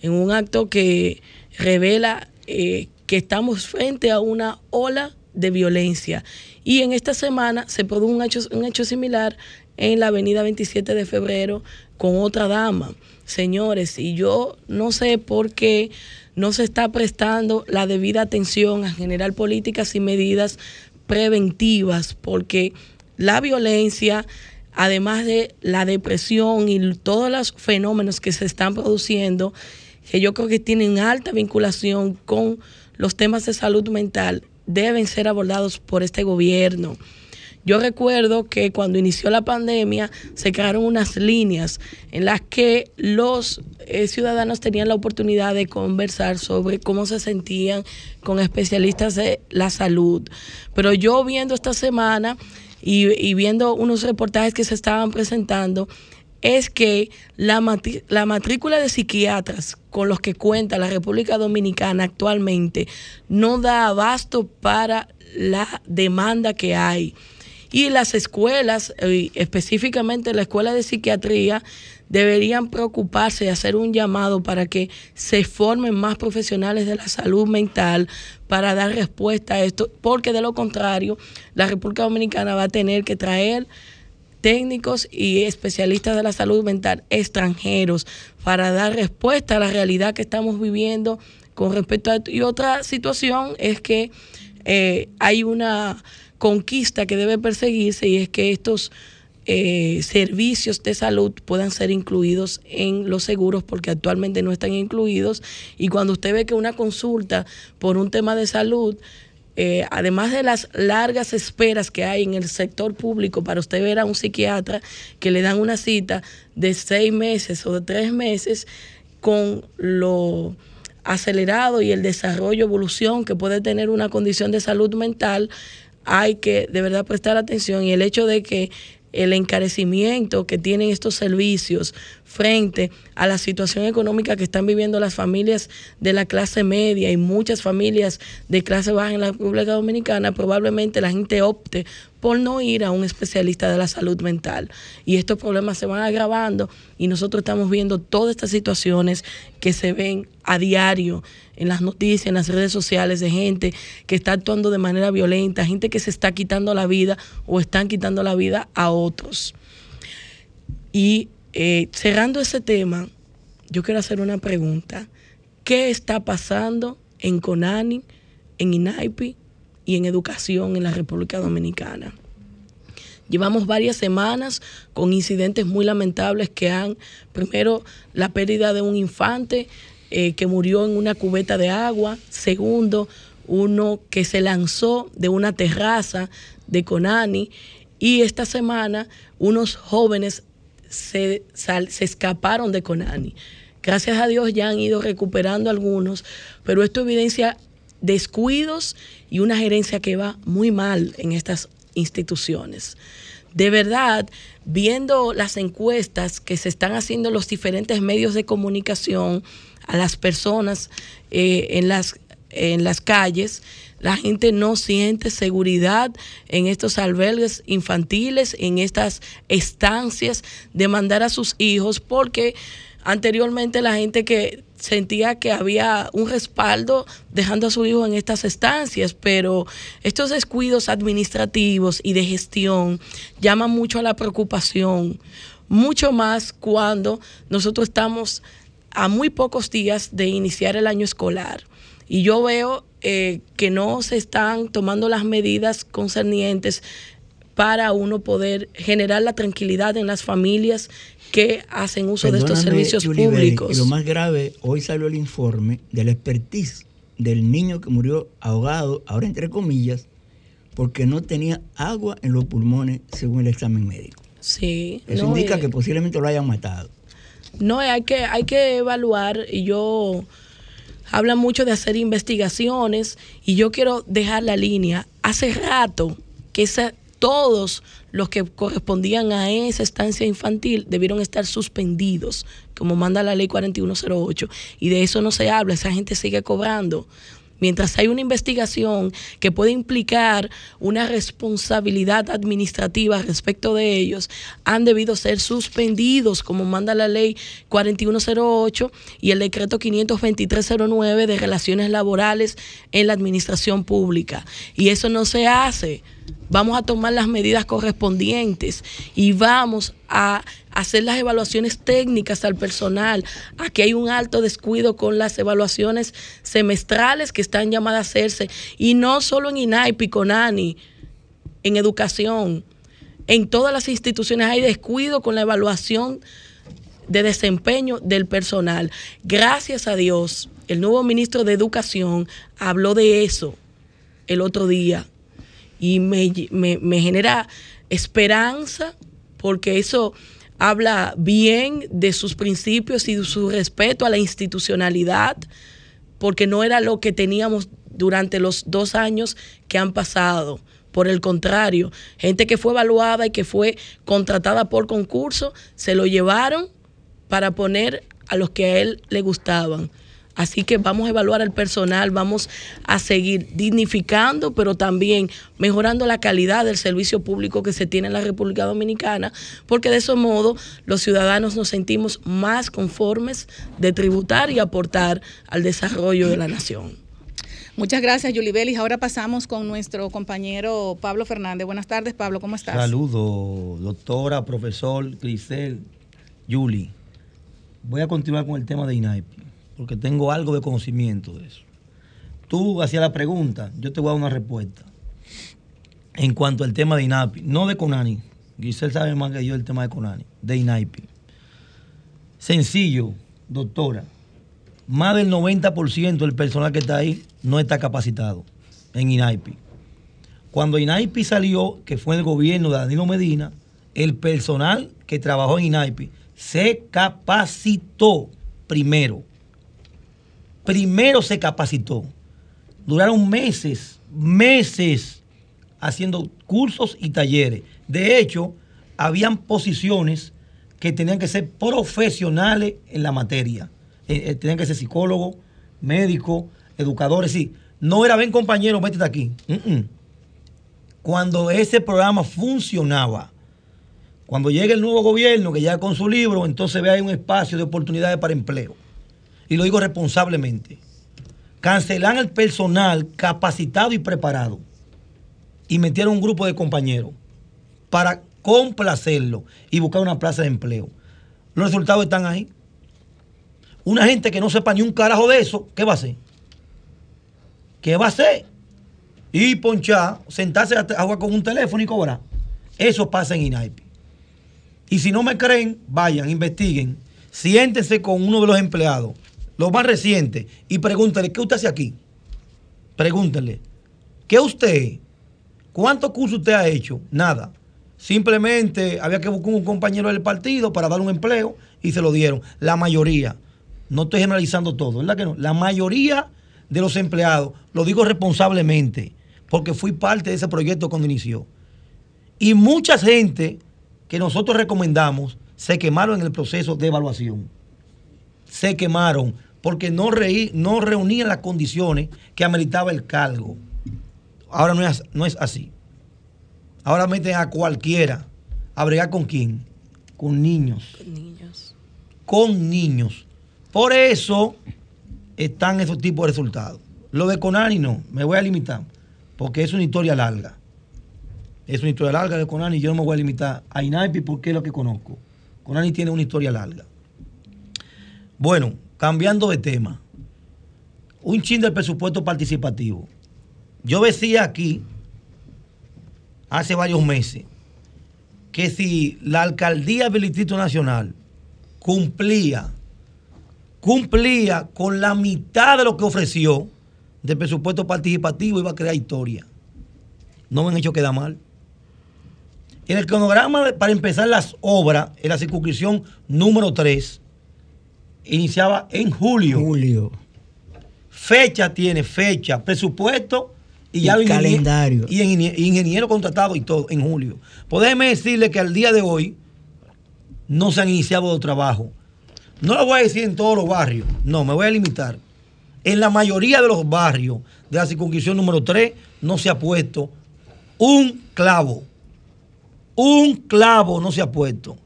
en un acto que revela eh, que estamos frente a una ola de violencia. Y en esta semana se produjo un hecho, un hecho similar en la avenida 27 de febrero con otra dama. Señores, y yo no sé por qué no se está prestando la debida atención a generar políticas y medidas preventivas, porque la violencia, además de la depresión y todos los fenómenos que se están produciendo, que yo creo que tienen alta vinculación con los temas de salud mental, deben ser abordados por este gobierno. Yo recuerdo que cuando inició la pandemia se crearon unas líneas en las que los eh, ciudadanos tenían la oportunidad de conversar sobre cómo se sentían con especialistas de la salud. Pero yo viendo esta semana y, y viendo unos reportajes que se estaban presentando, es que la, la matrícula de psiquiatras con los que cuenta la República Dominicana actualmente no da abasto para la demanda que hay. Y las escuelas, eh, específicamente la escuela de psiquiatría, deberían preocuparse y hacer un llamado para que se formen más profesionales de la salud mental para dar respuesta a esto, porque de lo contrario, la República Dominicana va a tener que traer técnicos y especialistas de la salud mental extranjeros para dar respuesta a la realidad que estamos viviendo con respecto a esto. Y otra situación es que eh, hay una conquista que debe perseguirse y es que estos eh, servicios de salud puedan ser incluidos en los seguros porque actualmente no están incluidos. Y cuando usted ve que una consulta por un tema de salud eh, además de las largas esperas que hay en el sector público para usted ver a un psiquiatra que le dan una cita de seis meses o de tres meses con lo acelerado y el desarrollo, evolución que puede tener una condición de salud mental, hay que de verdad prestar atención. Y el hecho de que el encarecimiento que tienen estos servicios frente a la situación económica que están viviendo las familias de la clase media y muchas familias de clase baja en la República Dominicana, probablemente la gente opte por no ir a un especialista de la salud mental. Y estos problemas se van agravando y nosotros estamos viendo todas estas situaciones que se ven a diario en las noticias, en las redes sociales, de gente que está actuando de manera violenta, gente que se está quitando la vida o están quitando la vida a otros. Y eh, cerrando ese tema, yo quiero hacer una pregunta. ¿Qué está pasando en Conani, en INAIPI y en educación en la República Dominicana? Llevamos varias semanas con incidentes muy lamentables que han, primero, la pérdida de un infante eh, que murió en una cubeta de agua, segundo, uno que se lanzó de una terraza de Conani y esta semana unos jóvenes se, se escaparon de Conani. Gracias a Dios ya han ido recuperando algunos, pero esto evidencia descuidos y una gerencia que va muy mal en estas instituciones. De verdad, viendo las encuestas que se están haciendo en los diferentes medios de comunicación a las personas eh, en, las, en las calles, la gente no siente seguridad en estos albergues infantiles, en estas estancias de mandar a sus hijos, porque anteriormente la gente que sentía que había un respaldo dejando a su hijo en estas estancias, pero estos descuidos administrativos y de gestión llaman mucho a la preocupación, mucho más cuando nosotros estamos a muy pocos días de iniciar el año escolar. Y yo veo eh, que no se están tomando las medidas concernientes para uno poder generar la tranquilidad en las familias que hacen uso de estos servicios Julie públicos. Y lo más grave, hoy salió el informe del expertise del niño que murió ahogado, ahora entre comillas, porque no tenía agua en los pulmones según el examen médico. Sí, Eso no, indica eh, que posiblemente lo hayan matado. No, hay que, hay que evaluar yo habla mucho de hacer investigaciones y yo quiero dejar la línea. Hace rato que esa- todos los que correspondían a esa estancia infantil debieron estar suspendidos, como manda la ley 4108, y de eso no se habla, esa gente sigue cobrando. Mientras hay una investigación que puede implicar una responsabilidad administrativa respecto de ellos, han debido ser suspendidos, como manda la ley 4108 y el decreto 52309 de relaciones laborales en la administración pública. Y eso no se hace. Vamos a tomar las medidas correspondientes y vamos a hacer las evaluaciones técnicas al personal. Aquí hay un alto descuido con las evaluaciones semestrales que están llamadas a hacerse y no solo en INAIPI, CONANI, en educación. En todas las instituciones hay descuido con la evaluación de desempeño del personal. Gracias a Dios, el nuevo ministro de Educación habló de eso el otro día y me, me- me genera esperanza porque eso habla bien de sus principios y de su respeto a la institucionalidad, porque no era lo que teníamos durante los dos años que han pasado. Por el contrario, gente que fue evaluada y que fue contratada por concurso, se lo llevaron para poner a los que a él le gustaban. Así que vamos a evaluar al personal, vamos a seguir dignificando, pero también mejorando la calidad del servicio público que se tiene en la República Dominicana, porque de ese modo los ciudadanos nos sentimos más conformes de tributar y aportar al desarrollo de la nación. Muchas gracias, Yulibelis. Ahora pasamos con nuestro compañero Pablo Fernández. Buenas tardes, Pablo, ¿cómo estás? Saludos, doctora, profesor, Grisel, Yuli. Voy a continuar con el tema de INAIPI, porque tengo algo de conocimiento de eso. Tú hacías la pregunta, yo te voy a dar una respuesta. En cuanto al tema de INAIPI, no de CONANI, Grisel sabe más que yo el tema de CONANI, de INAIPI. Sencillo, doctora. Más del 90% del personal que está ahí no está capacitado en INAIPI. Cuando INAIPI salió, que fue el gobierno de Danilo Medina, el personal que trabajó en INAIPI se capacitó primero. Primero se capacitó. Duraron meses, meses haciendo cursos y talleres. De hecho, habían posiciones que tenían que ser profesionales en la materia. Eh, eh, tenían que ser psicólogos, médicos, educadores, sí. No era, ven compañero, métete aquí. Cuando ese programa funcionaba, cuando llegue el nuevo gobierno, que ya con su libro, entonces ve ahí un espacio de oportunidades para empleo. Y lo digo responsablemente. Cancelan el personal capacitado y preparado. Y metieron un grupo de compañeros para complacerlo y buscar una plaza de empleo. Los resultados están ahí. Una gente que no sepa ni un carajo de eso, ¿qué va a hacer? ¿Qué va a hacer? Y ponchar, sentarse a a jugar con un teléfono y cobrar. Eso pasa en INAIPI. Y si no me creen, vayan, investiguen, siéntense con uno de los empleados, los más recientes, y pregúntenle, ¿qué usted hace aquí? Pregúntenle, ¿qué usted? ¿Cuántos cursos usted ha hecho? Nada. Simplemente había que buscar un compañero del partido para dar un empleo y se lo dieron. La mayoría. No estoy generalizando todo, ¿verdad que no? La mayoría de los empleados, lo digo responsablemente, porque fui parte de ese proyecto cuando inició. Y mucha gente que nosotros recomendamos se quemaron en el proceso de evaluación. Se quemaron porque no, reí- no reunían las condiciones que ameritaba el cargo. Ahora no es, no es así. Ahora meten a cualquiera. ¿A bregar con quién? Con niños. Niños. Con niños. Por eso están esos tipos de resultados. Lo de Conani no, me voy a limitar, porque es una historia larga. Es una historia larga de Conani yo no me voy a limitar a INAIPI porque es lo que conozco. Conani tiene una historia larga. Bueno, cambiando de tema. Un chin del presupuesto participativo. Yo decía aquí, hace varios meses, que si la alcaldía del Distrito Nacional cumplía, cumplía con la mitad de lo que ofreció de presupuesto participativo, iba a crear historia. No me han hecho quedar mal. En el cronograma para empezar las obras en la circunscripción número 3 iniciaba en julio. Julio. Fecha tiene fecha, presupuesto y calendario. Y ingenie- ingeniero contratado y todo en julio. Podemos decirle que al día de hoy no se han iniciado los trabajos. No lo voy a decir en todos los barrios, no, me voy a limitar. En la mayoría de los barrios de la circunscripción número 3 no se ha puesto un clavo. Un clavo no se ha puesto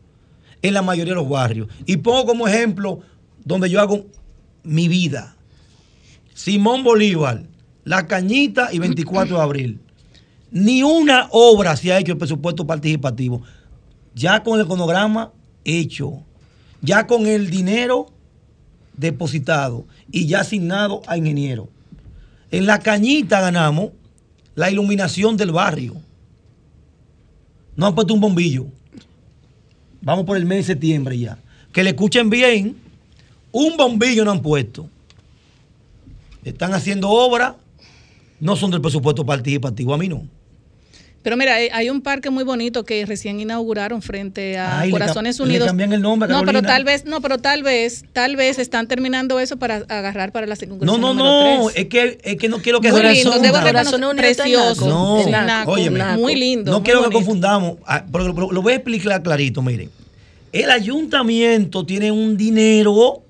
en la mayoría de los barrios. Y pongo como ejemplo donde yo hago mi vida. Simón Bolívar, La Cañita y 24 de abril. Ni una obra se ha hecho el presupuesto participativo. Ya con el cronograma hecho, ya con el dinero depositado y ya asignado a ingeniero. En La Cañita ganamos la iluminación del barrio. No han puesto un bombillo. Vamos por el mes de septiembre ya. Que le escuchen bien, un bombillo no han puesto. Están haciendo obras, no son del presupuesto participativo, a mí no. Pero mira, hay, hay un parque muy bonito que recién inauguraron frente a Ay, Corazones le Unidos. cambian el nombre, no, pero tal vez, no, pero tal vez, tal vez están terminando eso para agarrar para la No, circunstancia. no, no, es que, es que no quiero que Muy se lindo, debo precioso. No, en Naco, óyeme. muy lindo. No muy quiero que confundamos, ah, pero lo, lo- lo voy a explicar clarito, miren. El ayuntamiento tiene un dinero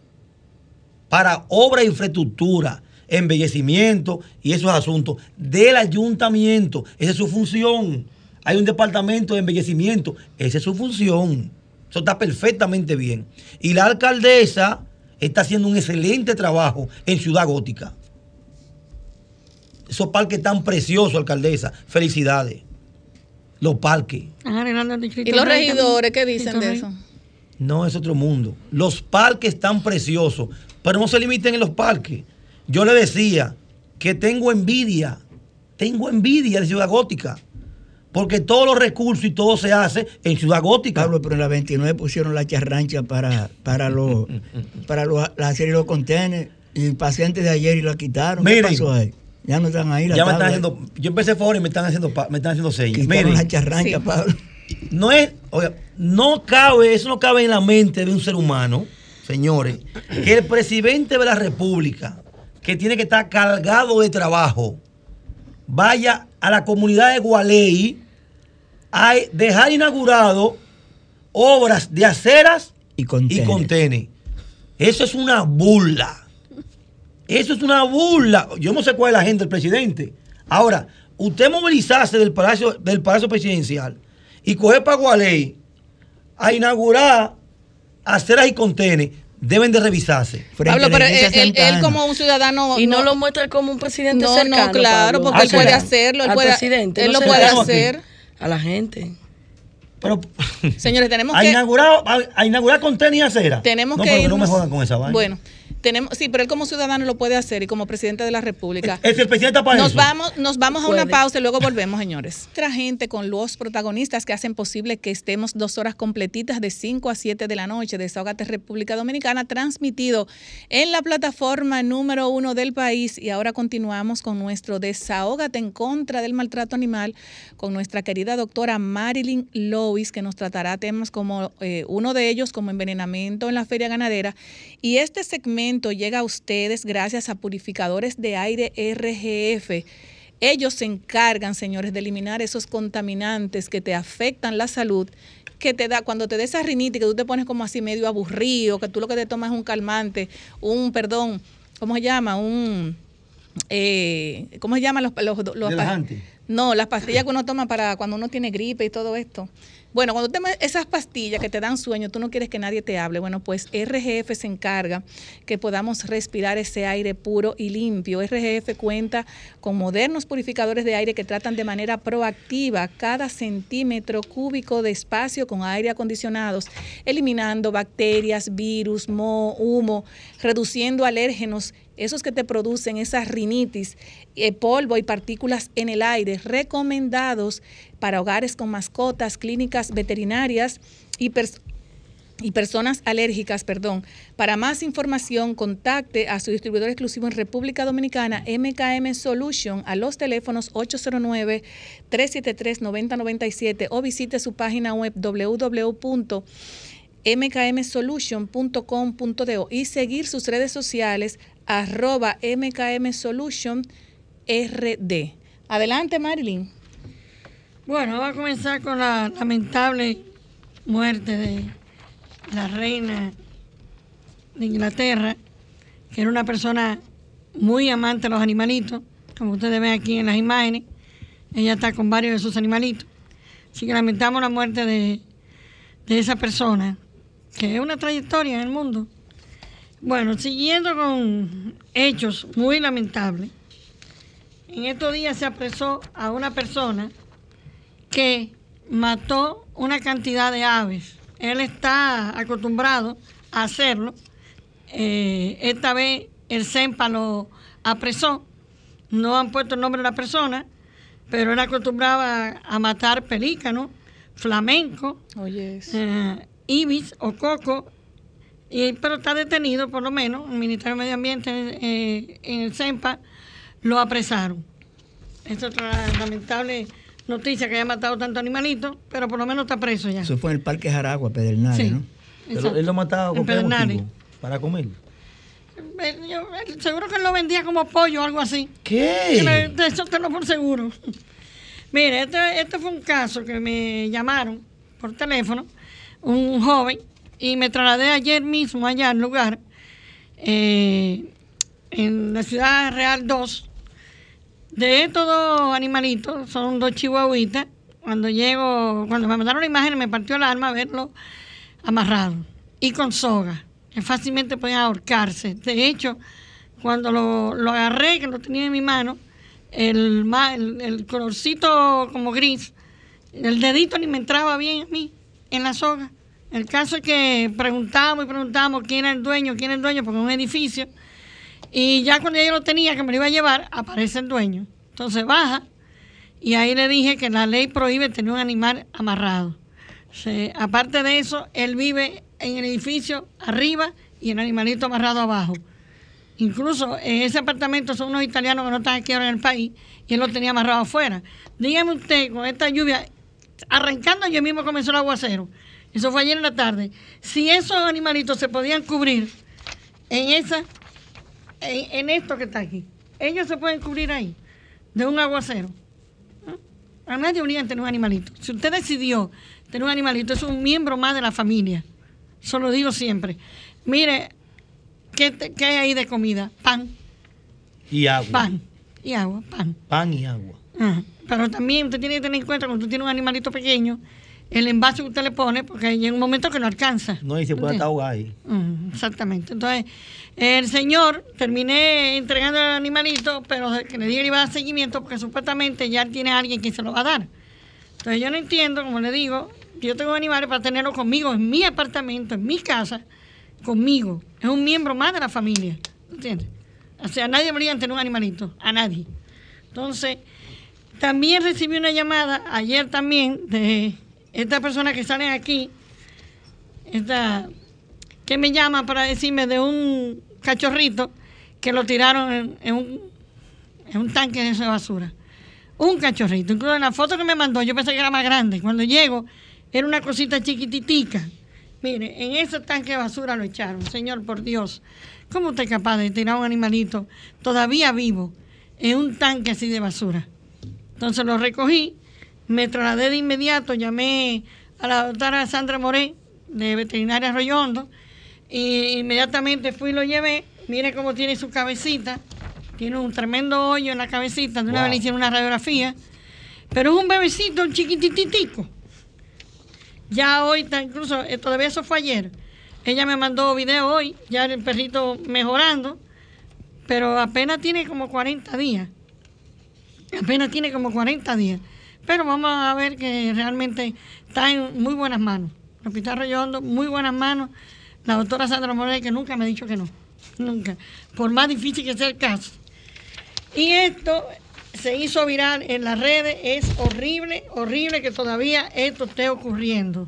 para obra e infraestructura, embellecimiento y esos asuntos del ayuntamiento. Esa es su función. Hay un departamento de embellecimiento. Esa es su función. Eso está perfectamente bien. Y la alcaldesa está haciendo un excelente trabajo en Ciudad Gótica. Esos parques tan preciosos, alcaldesa. Felicidades. Los parques. Distrito ¿Y los regidores qué dicen de eso? No es otro mundo. Los parques están preciosos, pero no se limiten en los parques. Yo le decía que tengo envidia, tengo envidia de Ciudad Gótica, porque todos los recursos y todo se hace en Ciudad Gótica. Pablo, pero en la 29 pusieron la charrancha para, para, los, para los, la serie de los contenedores y pacientes de ayer y la quitaron. ¿Qué Miren. pasó ahí? Ya no están ahí. La ya me están haciendo, yo empecé por y me están haciendo, pa- me están haciendo señas. Miren, la charrancha, Sí. Pablo. no es, oiga, no cabe, eso no cabe en la mente de un ser humano, señores, que el presidente de la República, que tiene que estar cargado de trabajo, vaya a la comunidad de Gualey a dejar inaugurado obras de aceras Y contenes. Eso es una burla. Eso es una burla. Yo no sé cuál es la agenda del presidente. Ahora, usted movilizarse del Palacio, del palacio Presidencial y coger para Gualey a inaugurar aceras y contenes, deben de revisarse. Pablo, pero él, él- él Santana. como un ciudadano... Y no, lo muestra como un presidente No, no, cercano. claro, Pablo. porque él puede hacerlo, él Al puede- presidente. él no lo puede hacer. A la gente. Pero Señores, tenemos a que... inaugurar, a, a inaugurar contenes y aceras. Tenemos no, que pero no me irnos- jodan con esa vaina. Bueno, tenemos, sí, pero él como ciudadano lo puede hacer y como presidente de la República. es el presidente para Nos eso. vamos, nos vamos a una pausa y luego volvemos, señores. Otra gente con los protagonistas que hacen posible que estemos dos horas completitas de 5 a 7 de la noche. Desahogate República Dominicana, transmitido en la plataforma número uno del país. Y ahora continuamos con nuestro Desahógate en contra del maltrato animal con nuestra querida doctora Marilyn Lois, que nos tratará temas como eh, uno de ellos, como envenenamiento en la feria ganadera. Y este segmento llega a ustedes gracias a purificadores de aire RGF. Ellos se encargan, señores, de eliminar esos contaminantes que te afectan la salud, que te da, cuando te da esa rinitis, que tú te pones como así medio aburrido, que tú lo que te tomas es un calmante, un, perdón, ¿cómo se llama? Un, eh, ¿cómo se llaman los, los, los- no, las pastillas que uno toma para cuando uno tiene gripe y todo esto. Bueno, cuando tomas esas pastillas que te dan sueño, tú no quieres que nadie te hable. Bueno, pues RGF se encarga que podamos respirar ese aire puro y limpio. RGF cuenta con modernos purificadores de aire que tratan de manera proactiva cada centímetro cúbico de espacio con aire acondicionados, eliminando bacterias, virus, moho, humo, reduciendo alérgenos esos que te producen esa rinitis, eh, polvo y partículas en el aire, recomendados para hogares con mascotas, clínicas veterinarias y, pers- y personas alérgicas, perdón. Para más información, contacte a su distribuidor exclusivo en República Dominicana, MKM Solution, a los teléfonos 809-373-9097 o visite su página web www mkmsolution.com.do y seguir sus redes sociales arroba mkmsolution rd. Adelante, Marilyn. Bueno, vamos a comenzar con la lamentable muerte de la reina de Inglaterra, que era una persona muy amante de los animalitos, como ustedes ven aquí en las imágenes. Ella está con varios de sus animalitos. Así que lamentamos la muerte de, de esa persona, que es una trayectoria en el mundo. Bueno, siguiendo con hechos muy lamentables, en estos días se apresó a una persona que mató una cantidad de aves. Él está acostumbrado a hacerlo. Eh, esta vez el CEMPA lo apresó. No han puesto el nombre de la persona, pero él acostumbraba a matar pelícanos, flamenco, Oye, eh, ibis o coco, y- pero está detenido por lo menos. El Ministerio de Medio Ambiente eh, en el CEMPA lo apresaron. Esta es otra lamentable noticia que haya matado tanto animalito, pero por lo menos está preso ya. Eso fue en el Parque Jaragua, Pedernales, Sí. ¿no? Pero él lo mataba con Pedernales. Para comer. Eh, yo- seguro que él lo vendía como pollo o algo así. ¿Qué? De eso te lo por seguro. Mire, este, este fue un caso que me llamaron por teléfono, un joven, y me trasladé ayer mismo allá al lugar, eh, en la ciudad Real 2. De estos dos animalitos, son dos chihuahuitas, cuando llego, cuando me mandaron la imagen me partió el alma verlo amarrado y con soga, que fácilmente podían ahorcarse. De hecho, cuando lo, lo agarré, que lo tenía en mi mano, el, el, el colorcito como gris, el dedito ni me entraba bien a mí en la soga. El caso es que preguntamos y preguntamos quién era el dueño, quién es el dueño, porque es un edificio. Y ya cuando yo lo tenía, que me lo iba a llevar, aparece el dueño. Entonces baja y ahí le dije que la ley prohíbe tener un animal amarrado. Aparte de eso, él vive en el edificio arriba y el animalito amarrado abajo. Incluso en ese apartamento son unos italianos que no están aquí ahora en el país y él lo tenía amarrado afuera. Dígame usted, con esta lluvia, arrancando yo mismo comenzó el aguacero. Eso fue ayer en la tarde. Si esos animalitos se podían cubrir en esa, en, en esto que está aquí, ellos se pueden cubrir ahí, de un aguacero. A nadie obligan a tener un animalito. Si usted decidió tener un animalito, es un miembro más de la familia. Eso lo digo siempre. Mire, ¿qué, te- qué hay ahí de comida? Pan, Y agua. pan y agua, pan. Pan y agua. Ajá. Pero también usted tiene que tener en cuenta cuando usted tiene un animalito pequeño, el envase que usted le pone, porque llega un momento que no alcanza. No, y se puede hasta ahogar ahí. Mm, Exactamente. Entonces, el señor terminé entregando el animalito, pero que le dije que iba a dar seguimiento porque supuestamente ya tiene a alguien que se lo va a dar. Entonces, yo no entiendo, como le digo, que yo tengo animales para tenerlo conmigo en mi apartamento, en mi casa, conmigo. Es un miembro más de la familia. ¿Entiendes? O sea, nadie debería tener un animalito, a nadie. Entonces, también recibí una llamada ayer también de esta persona que sale aquí, esta, que me llama para decirme de un cachorrito que lo tiraron en, un, en un tanque de basura. Un cachorrito. Incluso en la foto que me mandó, yo pensé que era más grande. Cuando llego, era una cosita chiquititica. Mire, en ese tanque de basura lo echaron. Señor, por Dios, ¿cómo usted es capaz de tirar un animalito todavía vivo en un tanque así de basura? Entonces lo recogí, me trasladé de inmediato, llamé a la doctora Sandra Moré, de Veterinaria Arroyo Hondo, y inmediatamente fui y lo llevé. Mire cómo tiene su cabecita. Tiene un tremendo hoyo en la cabecita. De una Wow. vez le hicieron una radiografía. Pero es un bebecito, un chiquitititico. Ya hoy, incluso, eh, todavía eso fue ayer. Ella me mandó video hoy, ya el perrito mejorando, pero apenas tiene como 40 días. Apenas tiene como 40 días. Pero vamos a ver que realmente está en muy buenas manos. Hospital Arroyo Hondo, muy buenas manos. La doctora Sandra Morel, que nunca me ha dicho que no. Nunca. Por más difícil que sea el caso. Y esto se hizo viral en las redes. Es horrible, horrible que todavía esto esté ocurriendo.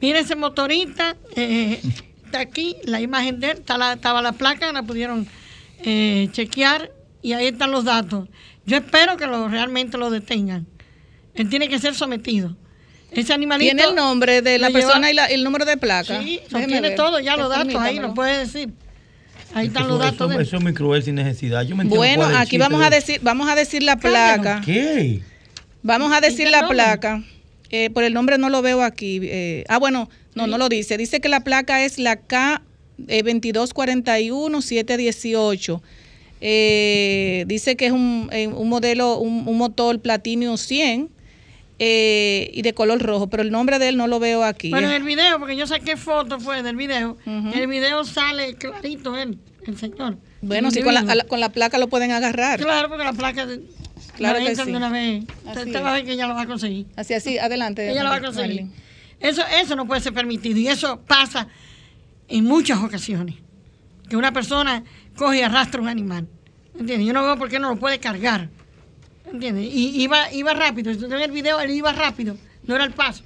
Mire ese motorista, eh, está aquí, la imagen de él, estaba la placa, la pudieron eh, chequear y ahí están los datos. Yo espero que lo, realmente lo detengan. Él tiene que ser sometido. Ese animalito... Tiene el nombre de la lleva- persona y la- el número de placa. Sí, tiene todo, ya los datos ahí, lo puede decir. Ahí están Eso, los datos eso- de él. eso es muy cruel sin necesidad. Yo me entiendo Bueno, aquí vamos a de- decir, vamos a decir la placa. ¿Qué? Vamos a decir la nombre? placa. Eh, por el nombre no lo veo aquí. eh, ah, bueno, no, no lo dice. Dice que la placa es la K eh, 2241-718. Eh, dice que es un, eh, un modelo, un, un motor Platinum 100 eh, y de color rojo, pero el nombre de él no lo veo aquí. Bueno, en el video, porque yo saqué foto fue del video, el video sale clarito él, el señor. bueno, sí, con la, con la placa lo pueden agarrar. Claro, porque la placa Claro la que sí. una vez. Así Usted va a ver que ella lo va a conseguir. Así, así, adelante. Ella lo va a conseguir. Eso, eso no puede ser permitido y eso pasa en muchas ocasiones. Que una persona coge y arrastra un animal. ¿Entiendes? Yo no veo por qué no lo puede cargar. ¿Entiendes? Y iba, iba rápido. Si usted ve el video, él iba rápido. No era el paso.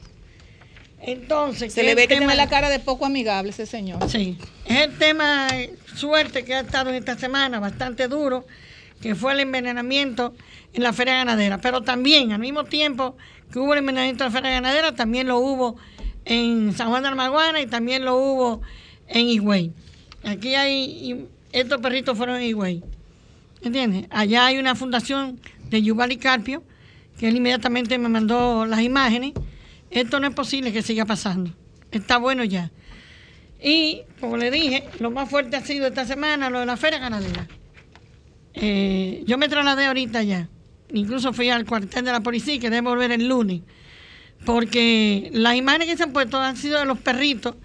Entonces, Se le ve que tema- tiene la cara de poco amigable ese señor. Sí, es el tema suerte que ha estado en esta semana, bastante duro, que fue el envenenamiento en la feria ganadera. Pero también, al mismo tiempo que hubo el envenenamiento en la feria ganadera, también lo hubo en San Juan de Almaguana y también lo hubo en Higüey. Aquí hay, estos perritos fueron en Higüey. ¿Entiendes? Allá hay una fundación de Yubali Carpio, que él inmediatamente me mandó las imágenes. Esto no es posible que siga pasando. Está bueno ya. Y, como le dije, lo más fuerte ha sido esta semana lo de la feria ganadera. Eh, yo me trasladé ahorita ya. Incluso fui al cuartel de la policía que debe volver el lunes. Porque las imágenes que se han puesto han sido de los perritos.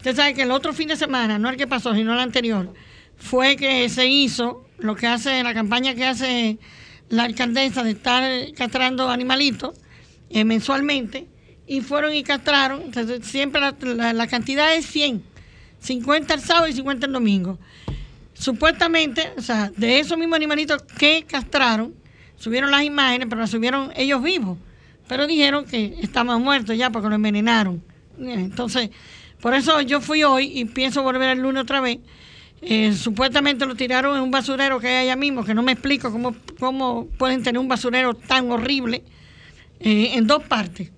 Usted sabe que el otro fin de semana, no el que pasó, sino el anterior, fue que se hizo lo que hace la campaña que hace la alcaldesa de estar castrando animalitos eh, mensualmente y fueron y castraron. Siempre la, la- cantidad es 100, 50 el sábado y 50 el domingo. Supuestamente, o sea, de esos mismos animalitos que castraron, subieron las imágenes, pero las subieron ellos vivos. Pero dijeron que estaban muertos ya porque lo envenenaron. Entonces, por eso yo fui hoy y pienso volver el lunes otra vez. Eh, supuestamente lo tiraron en un basurero que hay allá mismo, que no me explico cómo, cómo pueden tener un basurero tan horrible eh, en dos partes.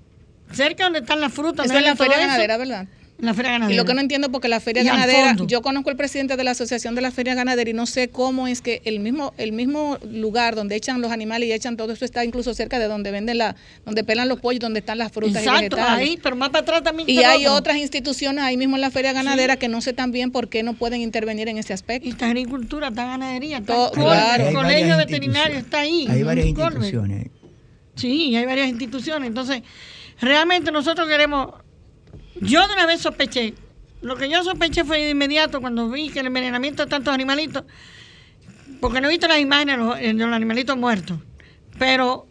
Cerca donde están las frutas. Eso es la feria ganadera, ¿verdad? La feria ganadera. Y lo que no entiendo porque la feria Y ganadera, yo conozco al presidente de la asociación de la feria ganadera y no sé cómo es que el mismo el mismo lugar donde echan los animales y echan todo eso está incluso cerca de donde venden la donde pelan los pollos, donde están las frutas y Exacto, vegetales. ahí, pero más para atrás también. y hay otro. otras instituciones ahí mismo en la feria ganadera que no sé también por qué no pueden intervenir en ese aspecto. Y está agricultura, está ganadería, está Todo- el col- claro. el colegio veterinario está ahí. Hay varias instituciones. Sí, hay varias instituciones. Entonces, realmente nosotros queremos. Yo de una vez sospeché. Lo que yo sospeché fue de inmediato cuando vi que el envenenamiento de tantos animalitos. Porque no he visto las imágenes de los, de los animalitos muertos. Pero,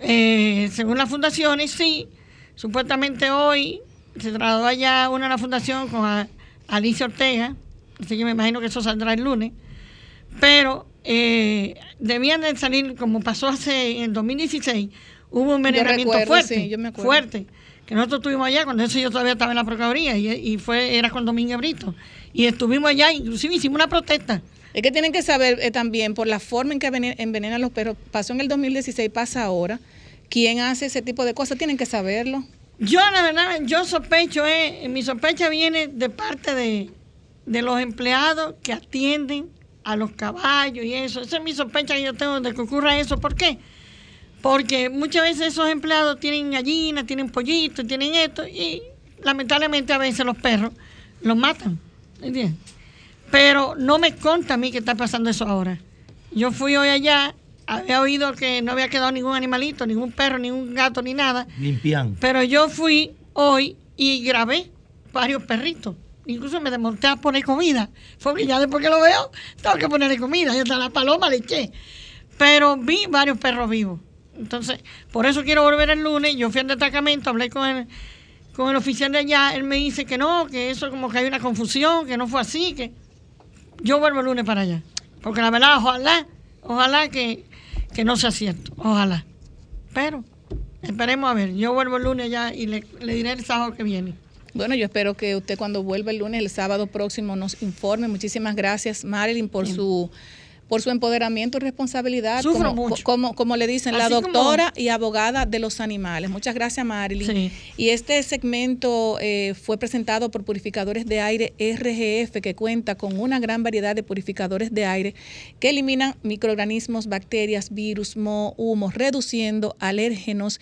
eh, según las fundaciones, sí. Supuestamente hoy se trasladó allá una de la fundación con a- Alicia Ortega. Así que me imagino que eso saldrá el lunes pero eh, debían de salir, como pasó hace en 2016, hubo un envenenamiento fuerte, sí, yo me acuerdo. fuerte, que nosotros estuvimos allá, cuando eso yo todavía estaba en la Procuraduría, y, y fue, era con Domínguez Brito, y estuvimos allá, inclusive hicimos una protesta. Es que tienen que saber eh, también por la forma en que envenen- envenenan los perros, pasó en el 2016, pasa ahora. ¿Quién hace ese tipo de cosas? Tienen que saberlo. Yo, la verdad, yo sospecho, eh, mi sospecha viene de parte de, de los empleados que atienden a los caballos y eso. Esa es mi sospecha que yo tengo de que ocurra eso. ¿Por qué? Porque muchas veces esos empleados tienen gallinas, tienen pollitos, tienen esto, y lamentablemente a veces los perros los matan. ¿Entiendes? Pero no me conta a mí que está pasando eso ahora. Yo fui hoy allá, había oído que no había quedado ningún animalito, ningún perro, ningún gato, ni nada. Limpian. Pero yo fui hoy y grabé varios perritos. Incluso me desmonté a poner comida. Porque ya después que lo veo, tengo que ponerle comida. Y hasta la paloma le eché. Pero vi varios perros vivos. Entonces, por eso quiero volver el lunes. Yo fui al destacamento, hablé con el, con el oficial de allá. Él me dice que no, que eso como que hay una confusión, que no fue así, que yo vuelvo el lunes para allá. Porque la verdad, ojalá, ojalá que, que no sea cierto. Ojalá. Pero esperemos a ver. Yo vuelvo el lunes ya y le, le diré el sábado que viene. Bueno, yo espero que usted cuando vuelva el lunes, el sábado próximo, nos informe. Muchísimas gracias, Marilyn, por su por su empoderamiento y responsabilidad, Sufro como, mucho. como, como le dicen, la como- doctora y abogada de los animales. Muchas gracias, Marilyn. Sí. Y este segmento eh, fue presentado por Purificadores de Aire RGF, que cuenta con una gran variedad de purificadores de aire que eliminan microorganismos, bacterias, virus, moho, humos, reduciendo alérgenos.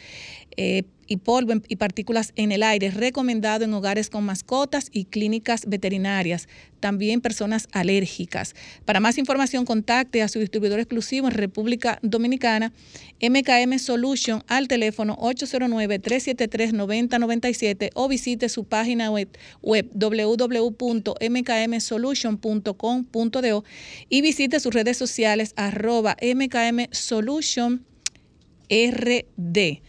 eh, y polvo y partículas en el aire, recomendado en hogares con mascotas y clínicas veterinarias, también personas alérgicas. Para más información, contacte a su distribuidor exclusivo en República Dominicana, MKM Solution, al teléfono 809-373-9097 o visite su página web, web www.mkmsolution.com.do y visite sus redes sociales arroba MKM Solution RD.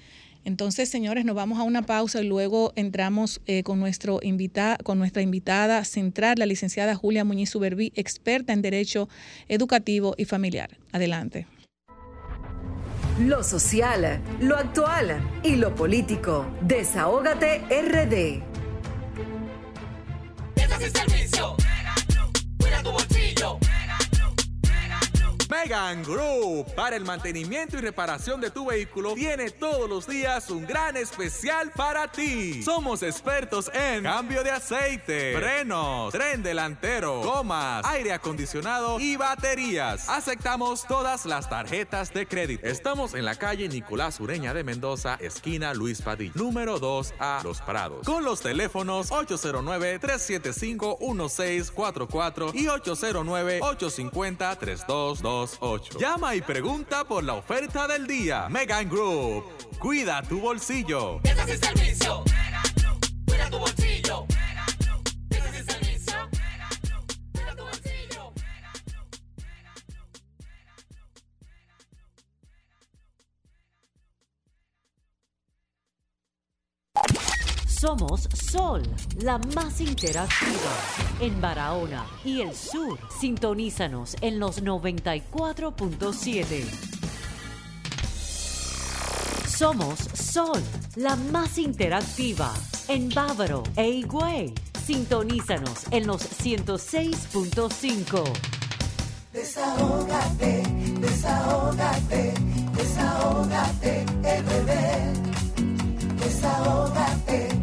Entonces, señores, nos vamos a una pausa y luego entramos eh, con, nuestro invita con nuestra invitada central, la licenciada Julia Muñiz Suberví, experta en Derecho Educativo y Familiar. Adelante. lo social, lo actual y lo político. Desahógate RD. Megan Group para el mantenimiento y reparación de tu vehículo tiene todos los días un gran especial para ti. Somos expertos en cambio de aceite, frenos, tren delantero, gomas, aire acondicionado y baterías. Aceptamos todas las tarjetas de crédito. Estamos en la calle Nicolás Ureña de Mendoza, esquina Luis Padilla, número 2 a Los Prados, con los teléfonos 809-375-1644 y 809-850-3222. Llama y pregunta por la oferta del día. Megan Group. Cuida tu bolsillo. servicio. Cuida tu bolsillo. Somos Sol, la más interactiva en Barahona y el sur. Sintonízanos en los 94.7. Somos Sol, la más interactiva en Bávaro e Higüey. Sintonízanos en los 106.5. Desahógate, desahógate, desahógate, RD. Desahógate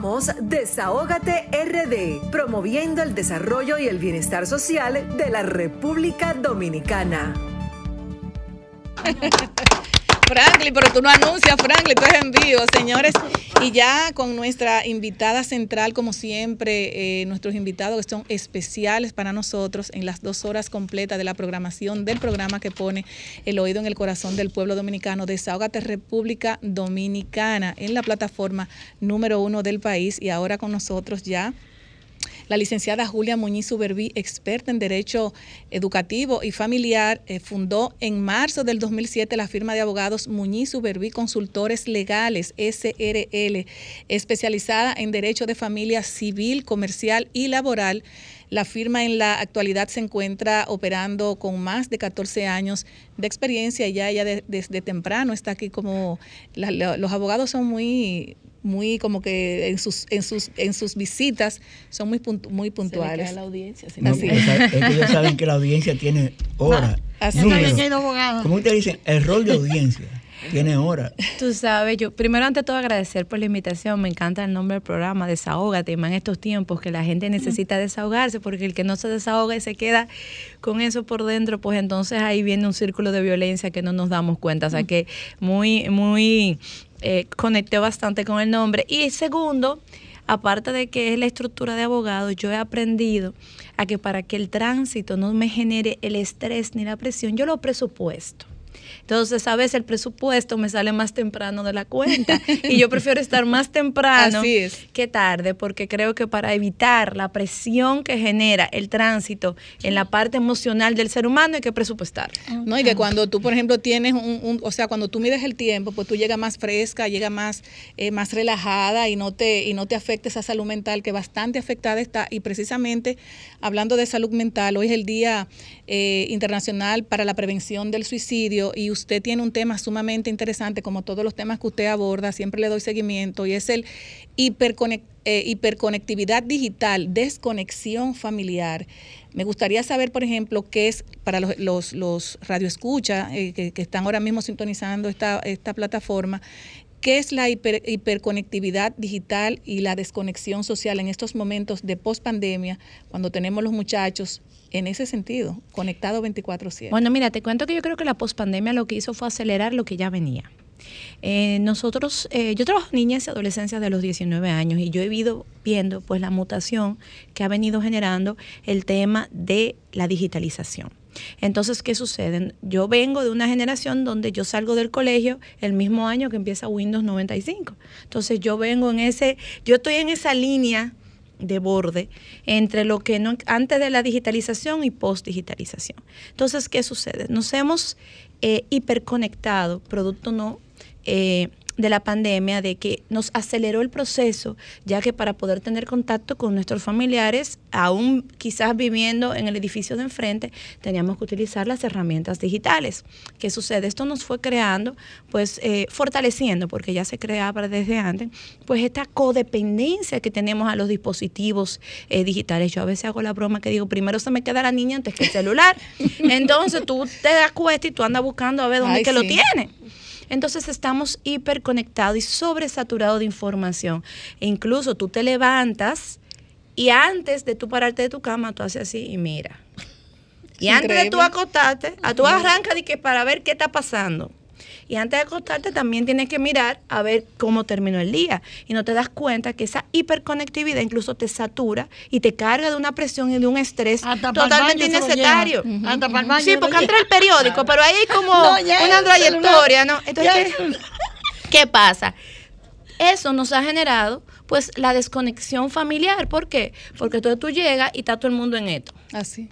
Somos Desahógate RD, promoviendo el desarrollo y el bienestar social de la República Dominicana. Franklin, pero tú no anuncias, Franklin, tú eres en vivo, señores. Y ya con nuestra invitada central, como siempre, eh, nuestros invitados que son especiales para nosotros en las dos horas completas de la programación del programa que pone el oído en el corazón del pueblo dominicano, Desahógate República Dominicana, en la plataforma número uno del país. Y ahora con nosotros ya la licenciada Julia Muñiz Uberbí, experta en Derecho Educativo y Familiar, eh, fundó en marzo del 2007 la firma de abogados Muñiz Uberbí Consultores Legales, SRL, especializada en Derecho de Familia Civil, Comercial y Laboral. La firma en la actualidad se encuentra operando con más de 14 años de experiencia. Ya ella desde temprano está aquí como los abogados son muy muy como que en sus en sus en sus visitas son muy muy puntuales. la audiencia. No, es. que ellos saben que la audiencia tiene hora. Ah, así Como ustedes dicen, el rol de audiencia. Tiene hora. Tú sabes, yo primero ante todo agradecer por la invitación. Me encanta el nombre del programa, Desahógate, más en estos tiempos que la gente necesita desahogarse, porque el que no se desahoga y se queda con eso por dentro, pues entonces ahí viene un círculo de violencia que no nos damos cuenta. O sea que muy, muy eh, conecté bastante con el nombre. Y segundo, aparte de que es la estructura de abogado, yo he aprendido a que para que el tránsito no me genere el estrés ni la presión, yo lo presupuesto. Entonces, a veces el presupuesto me sale más temprano de la cuenta y yo prefiero estar más temprano que tarde porque creo que para evitar la presión que genera el tránsito en la parte emocional del ser humano hay que presupuestar. No, y que cuando tú, por ejemplo, tienes un, o sea, cuando tú mides el tiempo, pues tú llegas más fresca, llegas más, eh, más relajada y no te y no te afecta esa salud mental que bastante afectada está. Y precisamente hablando de salud mental, hoy es el Día eh, Internacional para la Prevención del Suicidio y usted tiene un tema sumamente interesante, como todos los temas que usted aborda, siempre le doy seguimiento, y es el eh, hiperconectividad digital, desconexión familiar. Me gustaría saber, por ejemplo, qué es para los, radioescuchas eh, que, están ahora mismo sintonizando esta, esta plataforma, ¿Qué es la hiperconectividad digital y la desconexión social en estos momentos de pospandemia, cuando tenemos los muchachos en ese sentido, conectados 24/7? Bueno, mira, te cuento que yo creo que la pospandemia lo que hizo fue acelerar lo que ya venía. Eh, nosotros, eh, yo trabajo niñas y adolescencias de los 19 años y yo he ido viendo pues la mutación que ha venido generando el tema de la digitalización. Entonces, ¿qué sucede? Yo vengo de una generación donde yo salgo del colegio el mismo año que empieza Windows 95. Entonces, yo vengo en ese, yo estoy en esa línea de borde entre lo que no, antes de la digitalización y post digitalización. Entonces, ¿qué sucede? Nos hemos eh, hiperconectado, producto no eh, de la pandemia, de que nos aceleró el proceso, ya que para poder tener contacto con nuestros familiares, aún quizás viviendo en el edificio de enfrente, teníamos que utilizar las herramientas digitales. ¿Qué sucede? Esto nos fue creando, pues eh, fortaleciendo, porque ya se creaba desde antes, pues esta codependencia que tenemos a los dispositivos eh, digitales. Yo a veces hago la broma que digo, primero se me queda la niña antes que el celular. Entonces tú te das cuenta y tú andas buscando a ver dónde Ay, es que lo tiene. Entonces estamos hiperconectados y sobresaturados de información. E incluso tú te levantas y antes de tú pararte de tu cama, tú haces así y mira. Y Es antes de tú acostarte, a tú arrancas de que para ver qué está pasando. Y antes de acostarte también tienes que mirar a ver cómo terminó el día. Y no te das cuenta que esa hiperconectividad incluso te satura y te carga de una presión y de un estrés totalmente innecesario. Hasta para el baño Sí, porque entra el periódico, pero ahí hay como No, una trayectoria. ¿no? Entonces, ¿qué, el ¿qué pasa? Eso nos ha generado pues la desconexión familiar. ¿Por qué? Porque entonces tú llegas y está todo el mundo en esto. Así.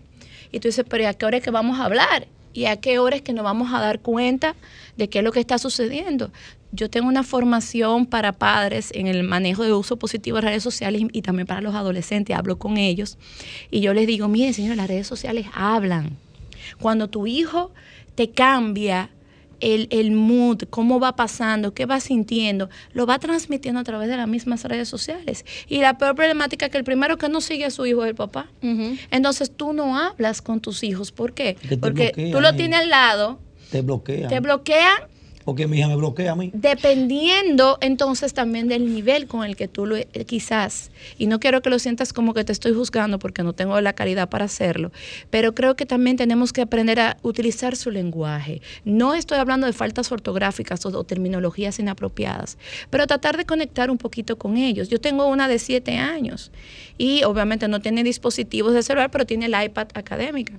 Y tú dices, pero ¿y a qué hora es que vamos a hablar? ¿Y a qué hora es que nos vamos a dar cuenta de qué es lo que está sucediendo? Yo tengo una formación para padres en el manejo de uso positivo de redes sociales y, y también para los adolescentes. Hablo con ellos y yo les digo, miren, señores, las redes sociales hablan. Cuando tu hijo te cambia el, el mood, cómo va pasando, qué va sintiendo, lo va transmitiendo a través de las mismas redes sociales. Y la peor problemática es que el primero que no sigue a su hijo es el papá. Entonces tú no hablas con tus hijos. ¿Por qué? Porque bloquean, tú lo eh. tienes al lado, Te bloquean. te bloquean Porque mi hija me bloquea a mí. dependiendo entonces también del nivel con el que tú lo quizás y no quiero que lo sientas como que te estoy juzgando porque no tengo la calidad para hacerlo pero creo que también tenemos que aprender a utilizar su lenguaje. No estoy hablando de faltas ortográficas o, o terminologías inapropiadas pero tratar de conectar un poquito con ellos. Yo tengo una de siete años y obviamente no tiene dispositivos de celular pero tiene el iPad académica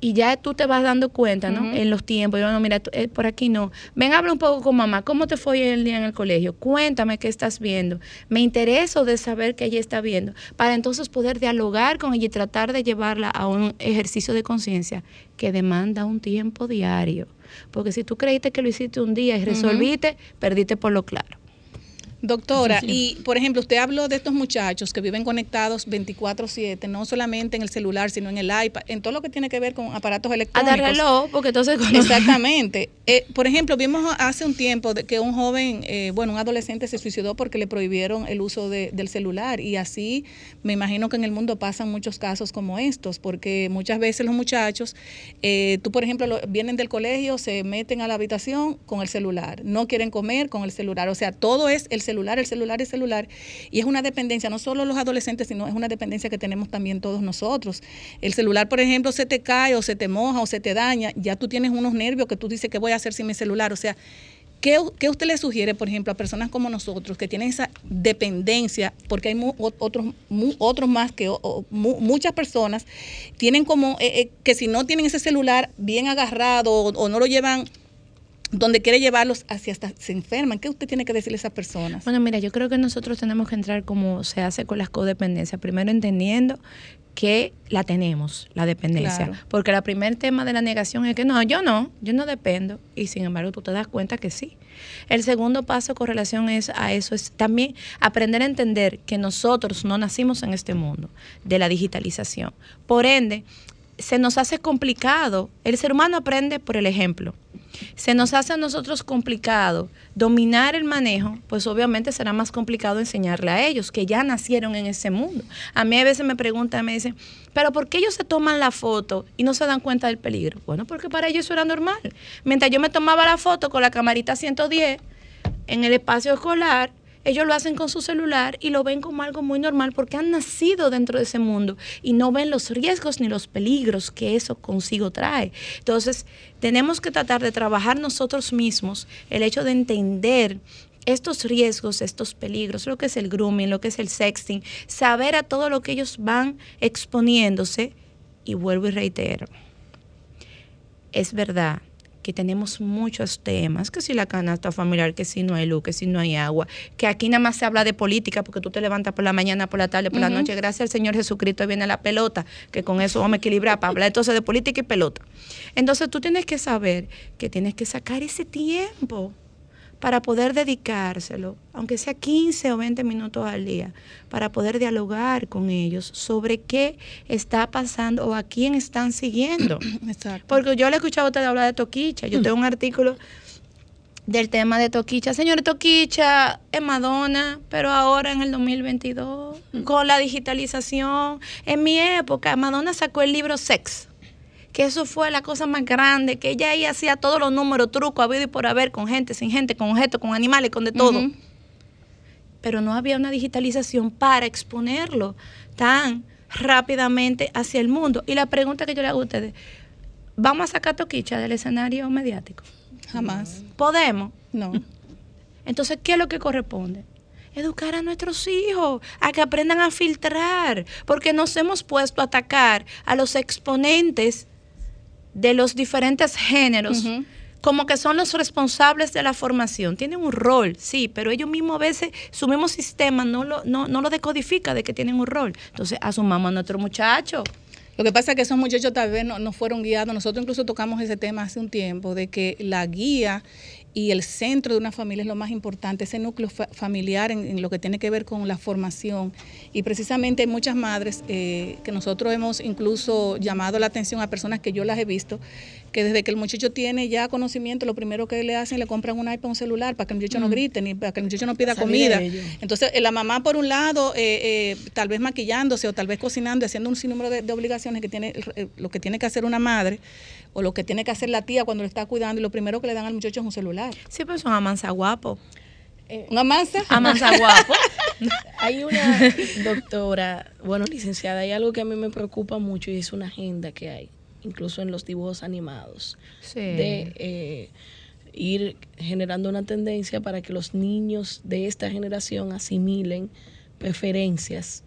y ya tú te vas dando cuenta, ¿no? En los tiempos, yo no, mira, tú- eh, por aquí no. Ven, habla un poco con mamá. ¿Cómo te fue el día en el colegio? Cuéntame qué estás viendo. Me intereso de saber qué ella está viendo, para entonces poder dialogar con ella y tratar de llevarla a un ejercicio de conciencia que demanda un tiempo diario. Porque si tú creíste que lo hiciste un día y resolviste, perdiste por lo claro. Doctora, Sí, sí. y por ejemplo, usted habló de estos muchachos que viven conectados 24/7, no solamente en el celular, sino en el iPad, en todo lo que tiene que ver con aparatos A electrónicos. dar reloj, porque entonces... Exactamente. Eh, por ejemplo, vimos hace un tiempo de que un joven, eh, bueno, un adolescente se suicidó porque le prohibieron el uso de- del celular y así me imagino que en el mundo pasan muchos casos como estos, porque muchas veces los muchachos, eh, tú por ejemplo, lo- vienen del colegio, se meten a la habitación con el celular, no quieren comer con el celular, o sea, todo es el celular, el celular, el celular, y es una dependencia, no solo los adolescentes, sino es una dependencia que tenemos también todos nosotros. El celular, por ejemplo, se te cae o se te moja o se te daña, ya tú tienes unos nervios que tú dices, ¿qué voy a hacer sin mi celular? O sea, ¿Qué, qué usted le sugiere, por ejemplo, a personas como nosotros que tienen esa dependencia? Porque hay mu- otros, otros más que muchas personas tienen como eh, eh, que si no tienen ese celular bien agarrado o no lo llevan donde quiere llevarlos, hacia hasta se enferman. ¿Qué usted tiene que decirle a esas personas? Bueno, mira, yo creo que nosotros tenemos que entrar como se hace con las codependencias. Primero entendiendo que la tenemos, la dependencia. Claro. Porque el primer tema de la negación es que no, yo no, yo no dependo. Y sin embargo, tú te das cuenta que sí. El segundo paso con relación es a eso es también aprender a entender que nosotros no nacimos en este mundo de la digitalización. Por ende, se nos hace complicado. El ser humano aprende por el ejemplo. Se nos hace a nosotros complicado dominar el manejo, pues obviamente será más complicado enseñarle a ellos que ya nacieron en ese mundo. A mí a veces me preguntan, me dicen, pero ¿por qué ellos se toman la foto y no se dan cuenta del peligro? Bueno, porque para ellos eso era normal. Mientras yo me tomaba la foto con la camarita 110 en el espacio escolar, ellos lo hacen con su celular y lo ven como algo muy normal porque han nacido dentro de ese mundo y no ven los riesgos ni los peligros que eso consigo trae. Entonces, tenemos que tratar de trabajar nosotros mismos el hecho de entender estos riesgos, estos peligros, lo que es el grooming, lo que es el sexting, saber a todo lo que ellos van exponiéndose y vuelvo y reitero, es verdad que tenemos muchos temas, que si la canasta familiar, que si no hay luz, que si no hay agua, que aquí nada más se habla de política porque tú te levantas por la mañana, por la tarde, por la noche, gracias al Señor Jesucristo viene la pelota, que con eso vamos a equilibrar para hablar entonces de política y pelota. Entonces tú tienes que saber que tienes que sacar ese tiempo para poder dedicárselo, aunque sea 15 o 20 minutos al día, para poder dialogar con ellos sobre qué está pasando o a quién están siguiendo. Exacto. Porque yo le he escuchado a usted hablar de Toquicha. Yo tengo un artículo del tema de Toquicha. Señor Toquicha es Madonna, pero ahora en el 2022, con la digitalización, en mi época, Madonna sacó el libro Sex que eso fue la cosa más grande, que ella ahí hacía todos los números, trucos, habido y por haber, con gente, sin gente, con objetos, con animales, con de todo. Pero no había una digitalización para exponerlo tan rápidamente hacia el mundo. Y la pregunta que yo le hago a ustedes, ¿vamos a sacar Toquicha del escenario mediático? Jamás. ¿Podemos? No. Entonces, ¿qué es lo que corresponde? Educar a nuestros hijos, a que aprendan a filtrar, porque nos hemos puesto a atacar a los exponentes de los diferentes géneros, como que son los responsables de la formación. Tienen un rol, sí, pero ellos mismos a veces, su mismo sistema no lo, no, no lo decodifica de que tienen un rol. Entonces, asumamos a nuestro muchacho. Lo que pasa es que esos muchachos tal vez no, no fueron guiados. Nosotros incluso tocamos ese tema hace un tiempo, de que la guía y el centro de una familia es lo más importante, ese núcleo fa- familiar en, en lo que tiene que ver con la formación. Y precisamente hay muchas madres eh, que nosotros hemos incluso llamado la atención a personas que yo las he visto, que desde que el muchacho tiene ya conocimiento, lo primero que le hacen, le compran un iPad, un celular, para que el muchacho no grite, ni para que el muchacho no pida comida. Entonces, eh, la mamá, por un lado, eh, eh, tal vez maquillándose o tal vez cocinando, y haciendo un sinnúmero de, de obligaciones que tiene eh, lo que tiene que hacer una madre o lo que tiene que hacer la tía cuando le está cuidando, y lo primero que le dan al muchacho es un celular. Sí, pues son amansa guapo. ¿Una mansa? Amansa guapo. Hay una doctora, bueno, licenciada, hay algo que a mí me preocupa mucho y es una agenda que hay, incluso en los dibujos animados, Sí. de eh, ir generando una tendencia para que los niños de esta generación asimilen preferencias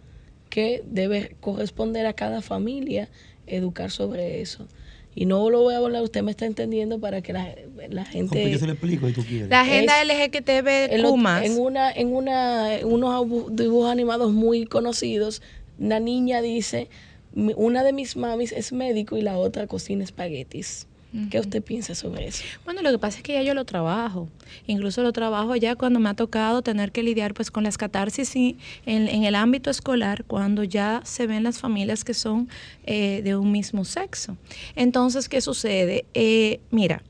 que debe corresponder a cada familia educar sobre eso. Y no lo voy a hablar, usted me está entendiendo para que la, la gente... Aunque yo se lo explico y tú quieres. La agenda Es- LGTB en, lo- más. en una en una en unos dibujos animados muy conocidos una niña dice "Mi- una de mis mamis es médico y la otra cocina espaguetis ¿qué usted piensa sobre eso? Bueno, lo que pasa es que ya yo lo trabajo. Incluso lo trabajo ya cuando me ha tocado tener que lidiar pues con las catarsis y en, en el ámbito escolar, cuando ya se ven las familias que son eh, de un mismo sexo. Entonces, ¿qué sucede? Eh, mira,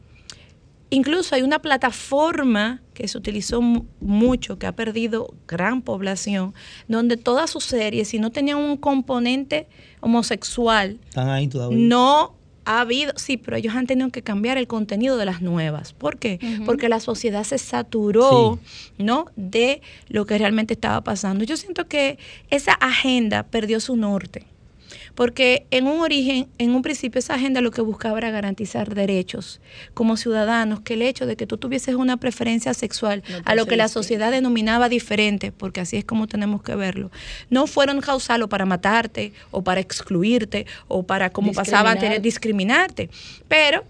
incluso hay una plataforma que se utilizó mu- mucho, que ha perdido gran población, donde todas sus series, si no tenían un componente homosexual, Están ahí todavía. no ha habido, sí, pero ellos han tenido que cambiar el contenido de las nuevas. ¿Por qué? Porque la sociedad se saturó, ¿no? De lo que realmente estaba pasando. Yo siento que esa agenda perdió su norte. Porque en un origen, en un principio, esa agenda lo que buscaba era garantizar derechos como ciudadanos, que el hecho de que tú tuvieses una preferencia sexual No a lo que la sociedad denominaba diferente, porque así es como tenemos que verlo, no fueron causal o para matarte, o para excluirte, o para, como pasaba antes, Discriminar. discriminarte. Pero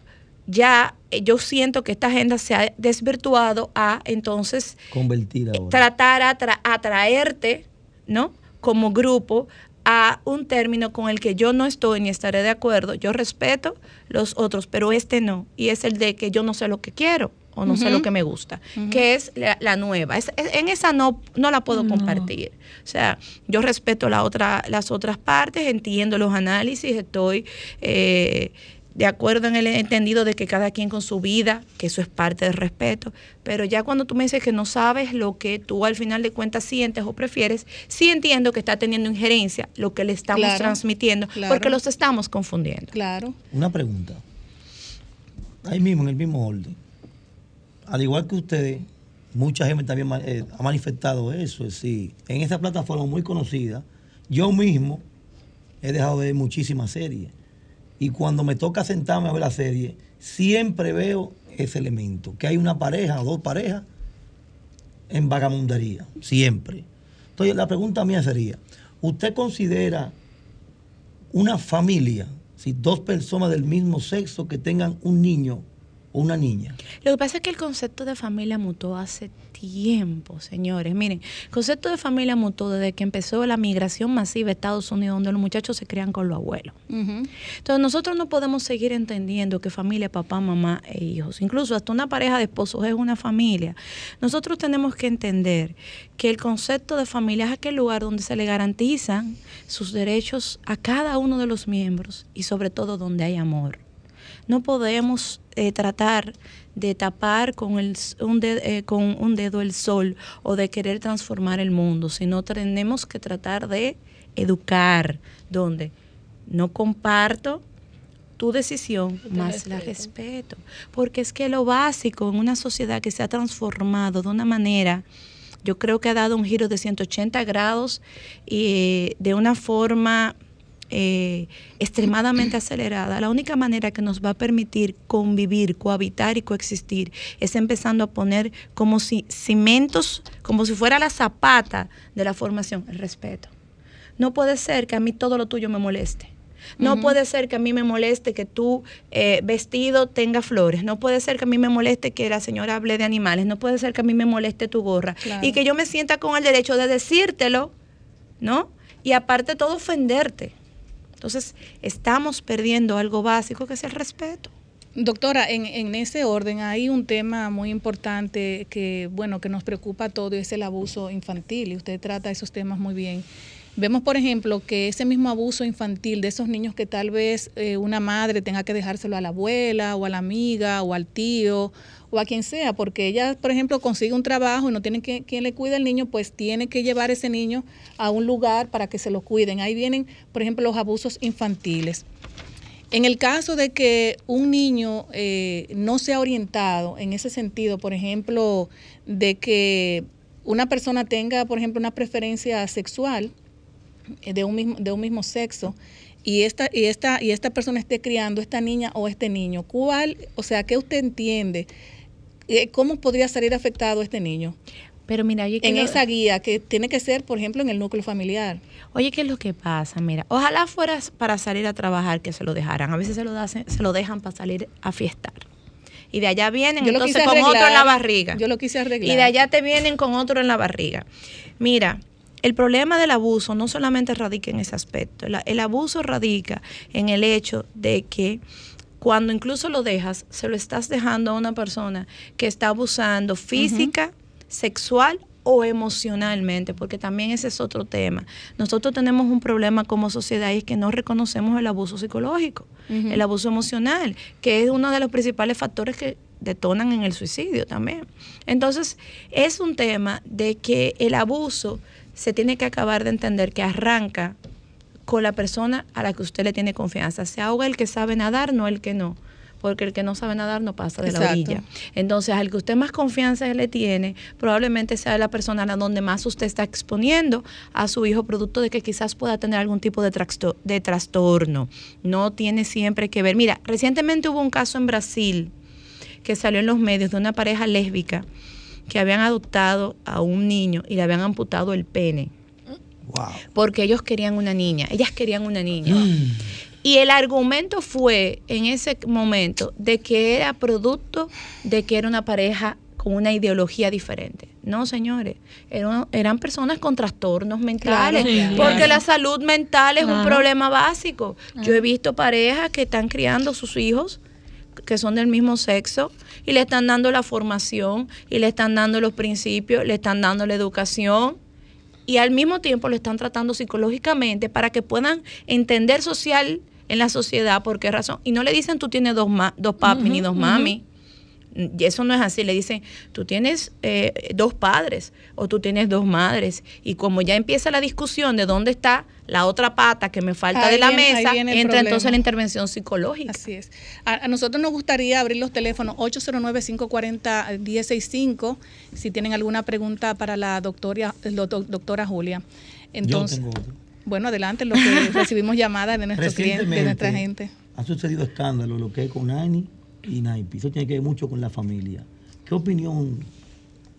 ya eh, yo siento que esta agenda se ha desvirtuado a entonces Convertir ahora. tratar a atra- atraerte, ¿no? Como grupo a un término con el que yo no estoy ni estaré de acuerdo. Yo respeto los otros, pero este no. Y es el de que yo no sé lo que quiero o no sé lo que me gusta, que es la, la nueva. Es- es- en esa no, no la puedo compartir. O sea, yo respeto la otra, las otras partes, entiendo los análisis, estoy eh, de acuerdo en el entendido de que cada quien con su vida, que eso es parte del respeto, pero ya cuando tú me dices que no sabes lo que tú al final de cuentas sientes o prefieres, sí entiendo que está teniendo injerencia lo que le estamos Claro, transmitiendo, claro. porque los estamos confundiendo. Claro. Una pregunta. Ahí mismo, en el mismo orden. Al igual que ustedes, mucha gente también eh, ha manifestado eso. Es decir, en esa plataforma muy conocida, yo mismo he dejado de ver muchísimas series. Y cuando me toca sentarme a ver la serie, siempre veo ese elemento, que hay una pareja o dos parejas en vagamundería, siempre. Entonces la pregunta mía sería, ¿usted considera una familia, si dos personas del mismo sexo que tengan un niño una niña? Lo que pasa es que el concepto de familia mutó hace tiempo, señores. Miren, el concepto de familia mutó desde que empezó la migración masiva a Estados Unidos, donde los muchachos se crían con los abuelos. Entonces nosotros no podemos seguir entendiendo que familia, papá, mamá e hijos, incluso hasta una pareja de esposos es una familia. Nosotros tenemos que entender que el concepto de familia es aquel lugar donde se le garantizan sus derechos a cada uno de los miembros y sobre todo donde hay amor. No podemos eh, tratar de tapar con, el, un de- eh, con un dedo el sol o de querer transformar el mundo, sino tenemos que tratar de educar, donde no comparto tu decisión, más la respeto. Porque es que lo básico en una sociedad que se ha transformado de una manera, yo creo que ha dado un giro de 180 grados y de una forma eh, extremadamente acelerada, la única manera que nos va a permitir convivir, cohabitar y coexistir es empezando a poner como si cimentos, como si fuera la zapata de la formación, el respeto. No puede ser que a mí todo lo tuyo me moleste. No puede ser que a mí me moleste que tu eh, vestido tenga flores. No puede ser que a mí me moleste que la señora hable de animales. No puede ser que a mí me moleste tu gorra. Claro. Y que yo me sienta con el derecho de decírtelo, ¿no? Y aparte todo ofenderte. Entonces, estamos perdiendo algo básico que es el respeto. Doctora, en, en ese orden hay un tema muy importante que, bueno, que nos preocupa a todos, es el abuso infantil, y usted trata esos temas muy bien. Vemos, por ejemplo, que ese mismo abuso infantil de esos niños que tal vez eh, una madre tenga que dejárselo a la abuela o a la amiga o al tío o a quien sea, porque ella, por ejemplo, consigue un trabajo y no tiene que, quien le cuida al niño, pues tiene que llevar ese niño a un lugar para que se lo cuiden. Ahí vienen, por ejemplo, los abusos infantiles. En el caso de que un niño eh, no sea orientado en ese sentido, por ejemplo, de que una persona tenga, por ejemplo, una preferencia sexual de un mismo, de un mismo sexo y esta, y esta, y esta persona esté criando esta niña o este niño, ¿cuál, o sea, qué usted entiende? Eh, ¿Cómo podría salir afectado este niño? Pero mira, oye, en lo- esa guía que tiene que ser, por ejemplo, en el núcleo familiar. Oye, ¿qué es lo que pasa? Mira, ojalá fuera para salir a trabajar que se lo dejaran. A veces se lo, da- se lo dejan para salir a fiestar. Y de allá vienen Yo entonces con otro en la barriga. Yo lo quise arreglar. Y de allá te vienen con otro en la barriga. Mira, el problema del abuso no solamente radica en ese aspecto. El abuso radica en el hecho de que cuando incluso lo dejas, se lo estás dejando a una persona que está abusando física, sexual o emocionalmente, porque también ese es otro tema. Nosotros tenemos un problema como sociedad y es que no reconocemos el abuso psicológico, el abuso emocional, que es uno de los principales factores que detonan en el suicidio también. Entonces, es un tema de que el abuso se tiene que acabar de entender que arranca con la persona a la que usted le tiene confianza. Se ahoga el que sabe nadar, no el que no. Porque el que no sabe nadar no pasa de la orilla. Entonces, al que usted más confianza le tiene, probablemente sea la persona a la donde más usted está exponiendo a su hijo, producto de que quizás pueda tener algún tipo de, de trastorno. No tiene siempre que ver. Mira, recientemente hubo un caso en Brasil que salió en los medios de una pareja lésbica que habían adoptado a un niño y le habían amputado el pene porque ellos querían una niña, ellas querían una niña. Y el argumento fue en ese momento de que era producto de que era una pareja con una ideología diferente. No, señores, eran, eran personas con trastornos mentales, Claro, sí, porque claro. la salud mental es un problema básico. Yo he visto parejas que están criando sus hijos que son del mismo sexo y le están dando la formación y le están dando los principios, le están dando la educación y al mismo tiempo lo están tratando psicológicamente para que puedan entender social en la sociedad por qué razón. Y no le dicen tú tienes dos, ma- dos papi ni dos mami. Y eso no es así. Le dicen, tú tienes eh, dos padres o tú tienes dos madres. Y como ya empieza la discusión de dónde está la otra pata que me falta Ahí de la viene- mesa, entra entonces la intervención psicológica. Así es. A, a nosotros nos gustaría abrir los teléfonos 809-540-1065 si tienen alguna pregunta para la doctora, doctora Julia. Entonces, Yo tengo bueno, adelante, lo que recibimos llamadas de nuestros clientes, de nuestra gente. Ha sucedido escándalo lo que es con Nani y Naipi. Eso tiene que ver mucho con la familia. ¿Qué opinión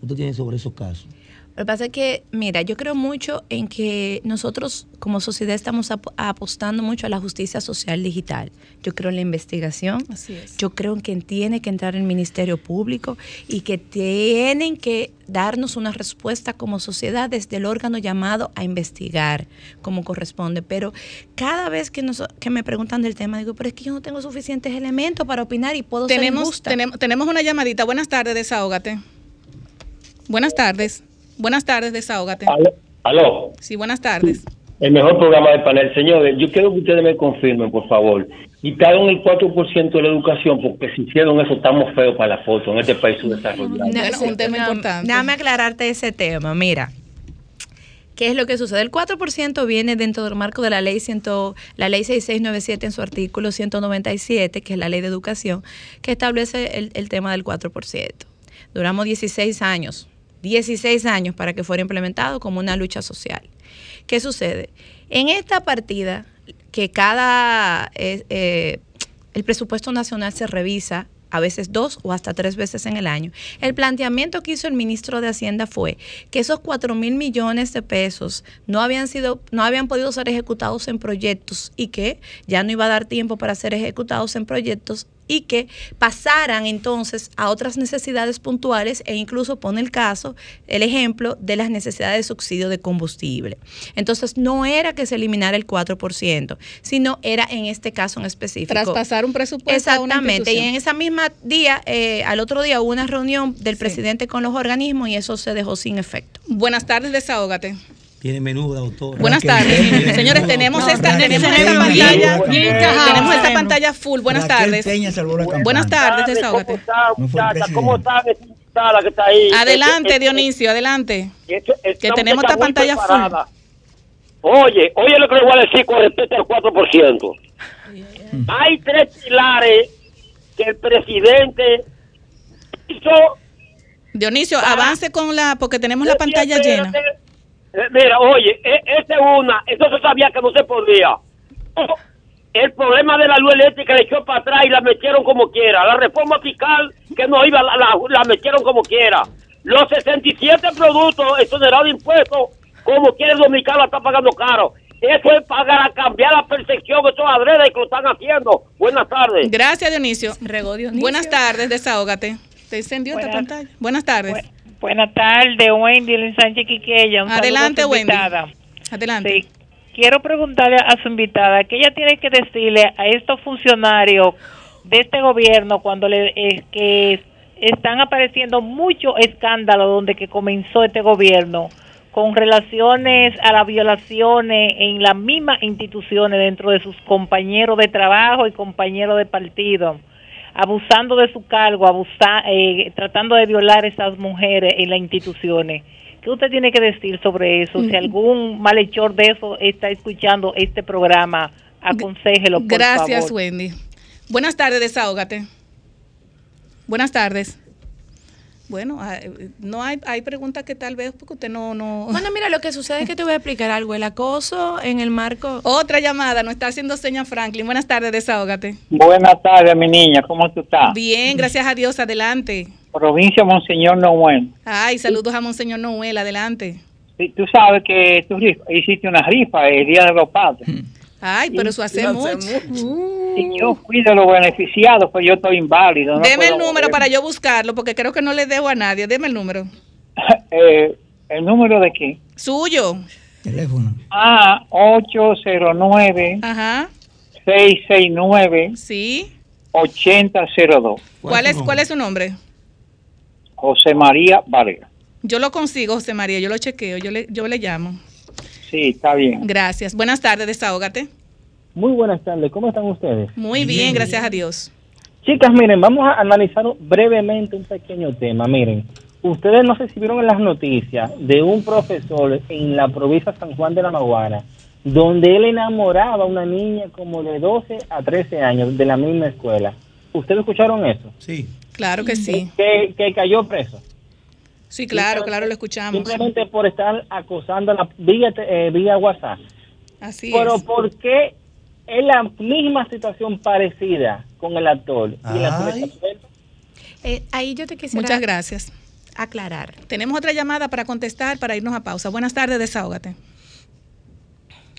usted tiene sobre esos casos? Lo que pasa es que, mira, yo creo mucho en que nosotros como sociedad estamos ap- apostando mucho a la justicia social digital. Yo creo en la investigación. Así es. Yo creo en que tiene que entrar el Ministerio Público y que tienen que darnos una respuesta como sociedad desde el órgano llamado a investigar como corresponde. Pero cada vez que, nos, que me preguntan del tema, digo, pero es que yo no tengo suficientes elementos para opinar y puedo ser Tenemos, injusta. tenemos, tenemos una llamadita. Buenas tardes, desahógate. Buenas tardes. Buenas tardes, desahógate. Aló, Sí, buenas tardes. el mejor programa del panel. Señores, yo quiero que ustedes me confirmen, por favor. Quitaron el 4% de la educación porque si hicieron eso estamos feos para la foto en este país subdesarrollado. No, sí, no, Déjame aclararte ese tema. Mira, ¿qué es lo que sucede? El 4% viene dentro del marco de la ley, ciento, la ley 6697 en su artículo 197, que es la ley de educación, que establece el, el tema del 4%. Duramos 16 años, 16 años para que fuera implementado como una lucha social. ¿Qué sucede? En esta partida, que cada, eh, el presupuesto nacional se revisa a veces dos o hasta tres veces en el año. El planteamiento que hizo el ministro de Hacienda fue que esos 4 mil millones de pesos no habían sido, no habían podido ser ejecutados en proyectos y que ya no iba a dar tiempo para ser ejecutados en proyectos y que pasaran entonces a otras necesidades puntuales e incluso pone el caso, el ejemplo de las necesidades de subsidio de combustible. Entonces no era que se eliminara el 4%, sino era en este caso en específico. Traspasar un presupuesto a una Exactamente, y en esa misma día, eh, al otro día hubo una reunión del presidente con los organismos y eso se dejó sin efecto. Buenas tardes, desahógate. Tiene menuda, doctora. Buenas tardes. Señores, tenemos esta, tenemos esta pantalla, tenemos esta pantalla full. Buenas tardes. Buenas tardes, desahógate. ¿Cómo está esa invitada que está ahí? Adelante, Este- Dionisio, adelante. este- Que esta tenemos muchacha esta pantalla full. Oye, oye lo que le voy a decir con respecto al 4%. Hay tres pilares que el presidente hizo. Dionisio, avance con la, porque tenemos la pantalla llena. Eh, Mira, oye, e- esa es una, eso se sabía que no se podía. El problema de la luz eléctrica le echó para atrás y la metieron como quiera. La reforma fiscal que no iba, la, la, la metieron como quiera. Los 67 productos exonerados de impuestos, como quiera el dominicano la está pagando caro. Eso es para cambiar la percepción, eso es adrede que lo están haciendo. Buenas tardes. Gracias, Dionisio. Buenas tardes, desahógate. Te encendió esta pantalla. Buenas tardes. Buenas tardes, Wendy Elin Sánchez Quiqueya. Un saludo Adelante, a su Wendy. Adelante. Sí, quiero preguntarle a su invitada que ella tiene que decirle a estos funcionarios de este gobierno cuando le eh, que están apareciendo muchos escándalos donde que comenzó este gobierno con relaciones a las violaciones en las mismas instituciones dentro de sus compañeros de trabajo y compañeros de partido abusando de su cargo, abusa, eh, tratando de violar a esas mujeres en las instituciones. ¿Qué usted tiene que decir sobre eso? Si algún malhechor de eso está escuchando este programa, aconsejelo, por Gracias, favor. Wendy. Buenas tardes, desahógate. Buenas tardes. Bueno, ah, eh, no hay, hay preguntas que tal vez porque usted no, no. Bueno, mira, lo que sucede es que te voy a explicar algo. El acoso en el marco... Otra llamada, nos está haciendo seña Franklin. Buenas tardes, desahógate. Buenas tardes, mi niña, ¿cómo tú estás? Bien, gracias a Dios, adelante. Provincia Monseñor Noel. Ay, saludos a Monseñor Noel, adelante. Sí, Tú sabes que tú hiciste una rifa el Día de los Padres. Ay, pero eso hace mucho. Y yo fui de los beneficiados, pues yo estoy inválido. no Deme el puedo número mover. para yo buscarlo, porque creo que no le debo a nadie. Deme el número. Eh, ¿El número de qué? Suyo. Ah, 809 Ajá. 669 Sí. 8002. ¿Cuál es, ¿Cuál es su nombre? José María Vargas. Yo lo consigo, José María, yo lo chequeo, yo le, yo le llamo. Sí, está bien. Gracias. Buenas tardes, desahógate. Muy buenas tardes, ¿cómo están ustedes? Muy bien, gracias a Dios. Chicas, miren, vamos a analizar brevemente un pequeño tema. Miren, ustedes no si vieron en las noticias de un profesor en la provincia de San Juan de la Maguana, donde él enamoraba a una niña como de 12 a 13 años de la misma escuela. ¿Ustedes escucharon eso? Sí. Claro que sí. Que, que cayó preso. Sí, claro, claro, lo escuchamos. Simplemente por estar acosando a la, vía, eh, vía WhatsApp. Así Pero es. ¿por qué es la misma situación parecida con el actor? Y el actor? Eh, ahí yo te quisiera Muchas gracias. aclarar. Tenemos otra llamada para contestar, para irnos a pausa. Buenas tardes, desahógate.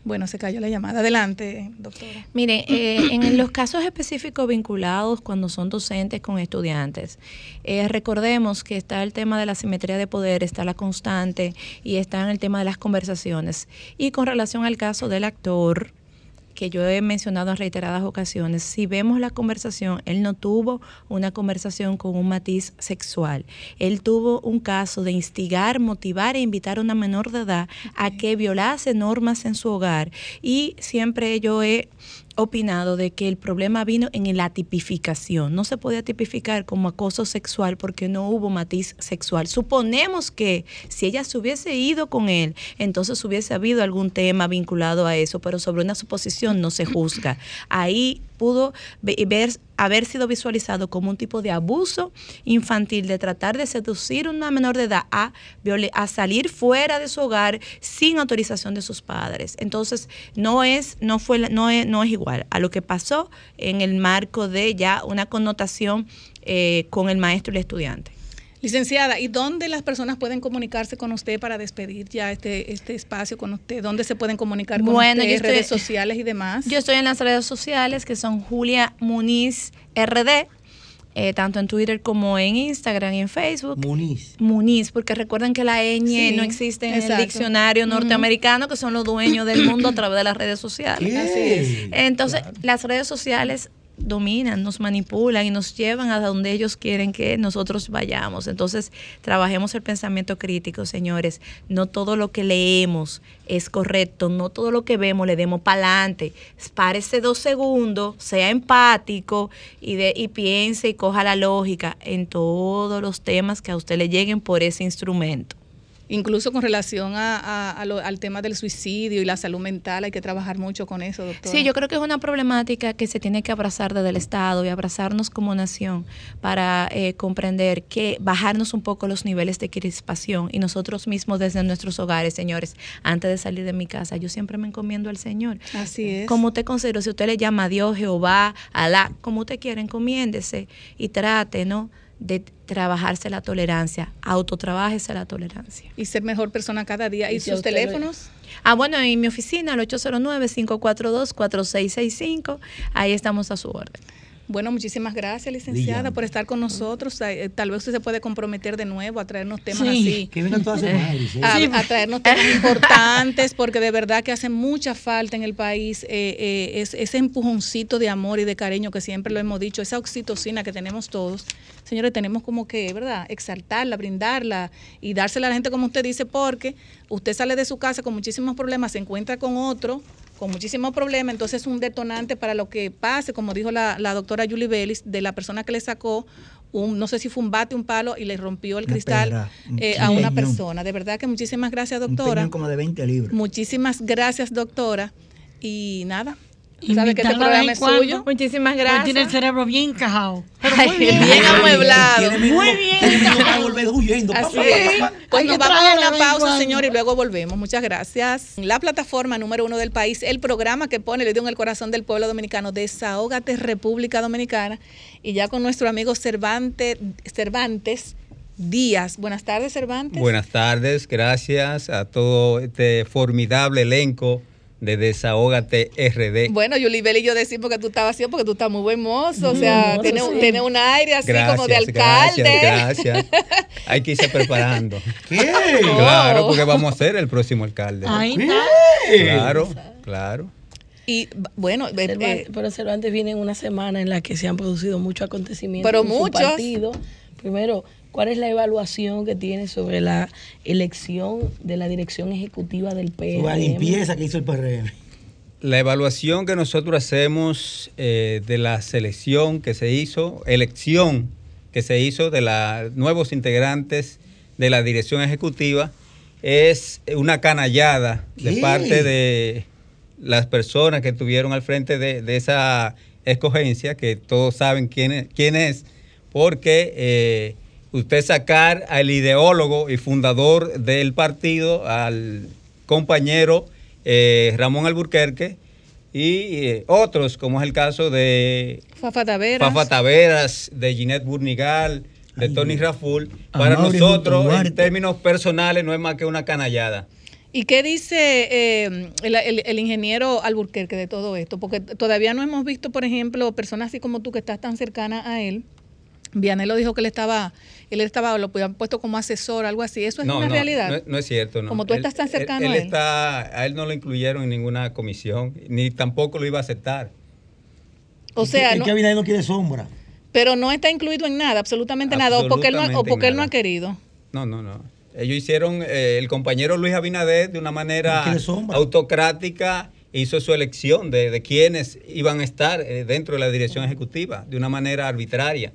Bueno, se cayó la llamada. Adelante, doctora. Mire, eh, en los casos específicos vinculados cuando son docentes con estudiantes, eh, recordemos que está el tema de la simetría de poder, está la constante y está en el tema de las conversaciones. Y con relación al caso del actor, que yo he mencionado en reiteradas ocasiones, si vemos la conversación, él no tuvo una conversación con un matiz sexual. Él tuvo un caso de instigar, motivar e invitar a una menor de edad a que violase normas en su hogar. Y siempre yo he opinado de que el problema vino en la tipificación. No se podía tipificar como acoso sexual porque no hubo matiz sexual. Suponemos que si ella se hubiese ido con él, entonces hubiese habido algún tema vinculado a eso, pero sobre una suposición no se juzga. Ahí pudo ve- ver, haber sido visualizado como un tipo de abuso infantil de tratar de seducir a una menor de edad a, a salir fuera de su hogar sin autorización de sus padres. Entonces, no es, no fue, no es, no es igual a lo que pasó en el marco de ya una connotación eh, con el maestro y el estudiante. Licenciada, ¿y dónde las personas pueden comunicarse con usted para despedir ya este, este espacio con usted? ¿Dónde se pueden comunicar con Bueno, usted? yo estoy- redes sociales y demás. Yo estoy en las redes sociales que son Julia Muniz RD, eh, tanto en Twitter como en Instagram y en Facebook. Muniz. Muniz, porque recuerden que la ñ Sí, no existe en exacto. el diccionario norteamericano, que son los dueños del mundo a través de las redes sociales. ¿Qué? Así es. Entonces, las redes sociales dominan, nos manipulan y nos llevan a donde ellos quieren que nosotros vayamos. Entonces, trabajemos el pensamiento crítico, señores. No todo lo que leemos es correcto, no todo lo que vemos le demos para adelante. Párese dos segundos, sea empático y, de, y piense y coja la lógica en todos los temas que a usted le lleguen por ese instrumento. Incluso con relación a, a- a lo- al tema del suicidio y la salud mental, hay que trabajar mucho con eso, doctora. Sí, yo creo que es una problemática que se tiene que abrazar desde el Estado y abrazarnos como nación para eh, comprender que bajarnos un poco los niveles de crispación y nosotros mismos desde nuestros hogares, señores, antes de salir de mi casa, yo siempre me encomiendo al Señor. Así es. Como usted considera, si usted le llama a Dios, Jehová, Alá, como usted quiera, encomiéndese y trate, ¿no? De trabajarse la tolerancia, autotrabájese la tolerancia. Y ser mejor persona cada día. ¿Y si sus teléfonos? Ah, bueno, en mi oficina, al 809-542-4665, ahí estamos a su orden. Bueno, muchísimas gracias, licenciada, Brillante. por estar con nosotros. Eh, Tal vez usted se puede comprometer de nuevo a traernos temas Sí, así. que vengan todas las semanas, a, traernos temas importantes porque de verdad que hace mucha falta en el país eh, eh, es- ese empujoncito de amor y de cariño que siempre lo hemos dicho, esa oxitocina que tenemos todos. Señores, tenemos como que, ¿verdad? Exaltarla, brindarla y dársela a la gente como usted dice porque usted sale de su casa con muchísimos problemas, se encuentra con otro con muchísimos problemas, entonces es un detonante para lo que pase, como dijo la, la doctora Julie Bellis, de la persona que le sacó un, no sé si fue un bate, un palo y le rompió el Una cristal un eh, a una persona. De verdad que muchísimas gracias, Un doctora. peñón como de 20 libras. Muchísimas gracias, doctora. Y nada, sabe que este programa es suyo. Muchísimas Pues Tiene el cerebro bien encajado. Pero Ay, muy bien. bien amueblado. Muy bien. Así pa, pa. Pues nos vamos a una pausa, señor, y luego volvemos. Muchas gracias. La plataforma número uno del país, el programa que pone el dedo en el corazón del pueblo dominicano, Desahógate República Dominicana. Y ya con nuestro amigo Cervantes, Cervantes Díaz. Buenas tardes, Cervantes. Buenas tardes, gracias a todo este formidable elenco de Desahógate RD. Bueno, Yulibel y yo decimos que tú estabas así porque tú estás muy buen mozo, o sea, tiene, sí. tiene un aire así como de alcalde. Gracias, gracias. Hay que irse preparando. ¿Qué? Claro, porque vamos a ser el próximo alcalde. Ahí está. Claro, claro. Y bueno, eh, Cervantes- pero Cervantes viene en una semana en la que se han producido muchos acontecimientos Pero en su muchos. partido. Primero, ¿cuál es la evaluación que tiene sobre la elección de la dirección ejecutiva del PRM? La limpieza que hizo el PRM. La evaluación que nosotros hacemos eh, de la selección que se hizo, elección que se hizo de los nuevos integrantes de la dirección ejecutiva, es una canallada de parte de las personas que estuvieron al frente de, de esa escogencia, que todos saben quién es, quién es porque eh, usted sacar al ideólogo y fundador del partido, al compañero eh, Ramón Alburquerque, y eh, otros, como es el caso de Fafa Taveras. Fafa Taveras, de Ginette Burnigal, de Tony Raful, para nosotros, en términos personales, no es más que una canallada. ¿Y qué dice eh, el, el- el ingeniero Alburquerque de todo esto? Porque todavía no hemos visto, por ejemplo, personas así como tú que estás tan cercana a él. Vianelo dijo que él estaba, él estaba, lo habían puesto como asesor, algo así. ¿Eso es no, una no, realidad? No, no es cierto. No. Como tú estás tan cercano él, a él. Está, a él no lo incluyeron en ninguna comisión, ni tampoco lo iba a aceptar. o sea, Es no, que Abinader no quiere sombra. pero no está incluido en nada, absolutamente nada, o porque él no, o porque él no ha querido. No, no, no. Ellos hicieron, eh, el compañero Luis Abinader, de una manera No autocrática, hizo su elección de, de quienes iban a estar eh, dentro de la dirección ejecutiva, de una manera arbitraria.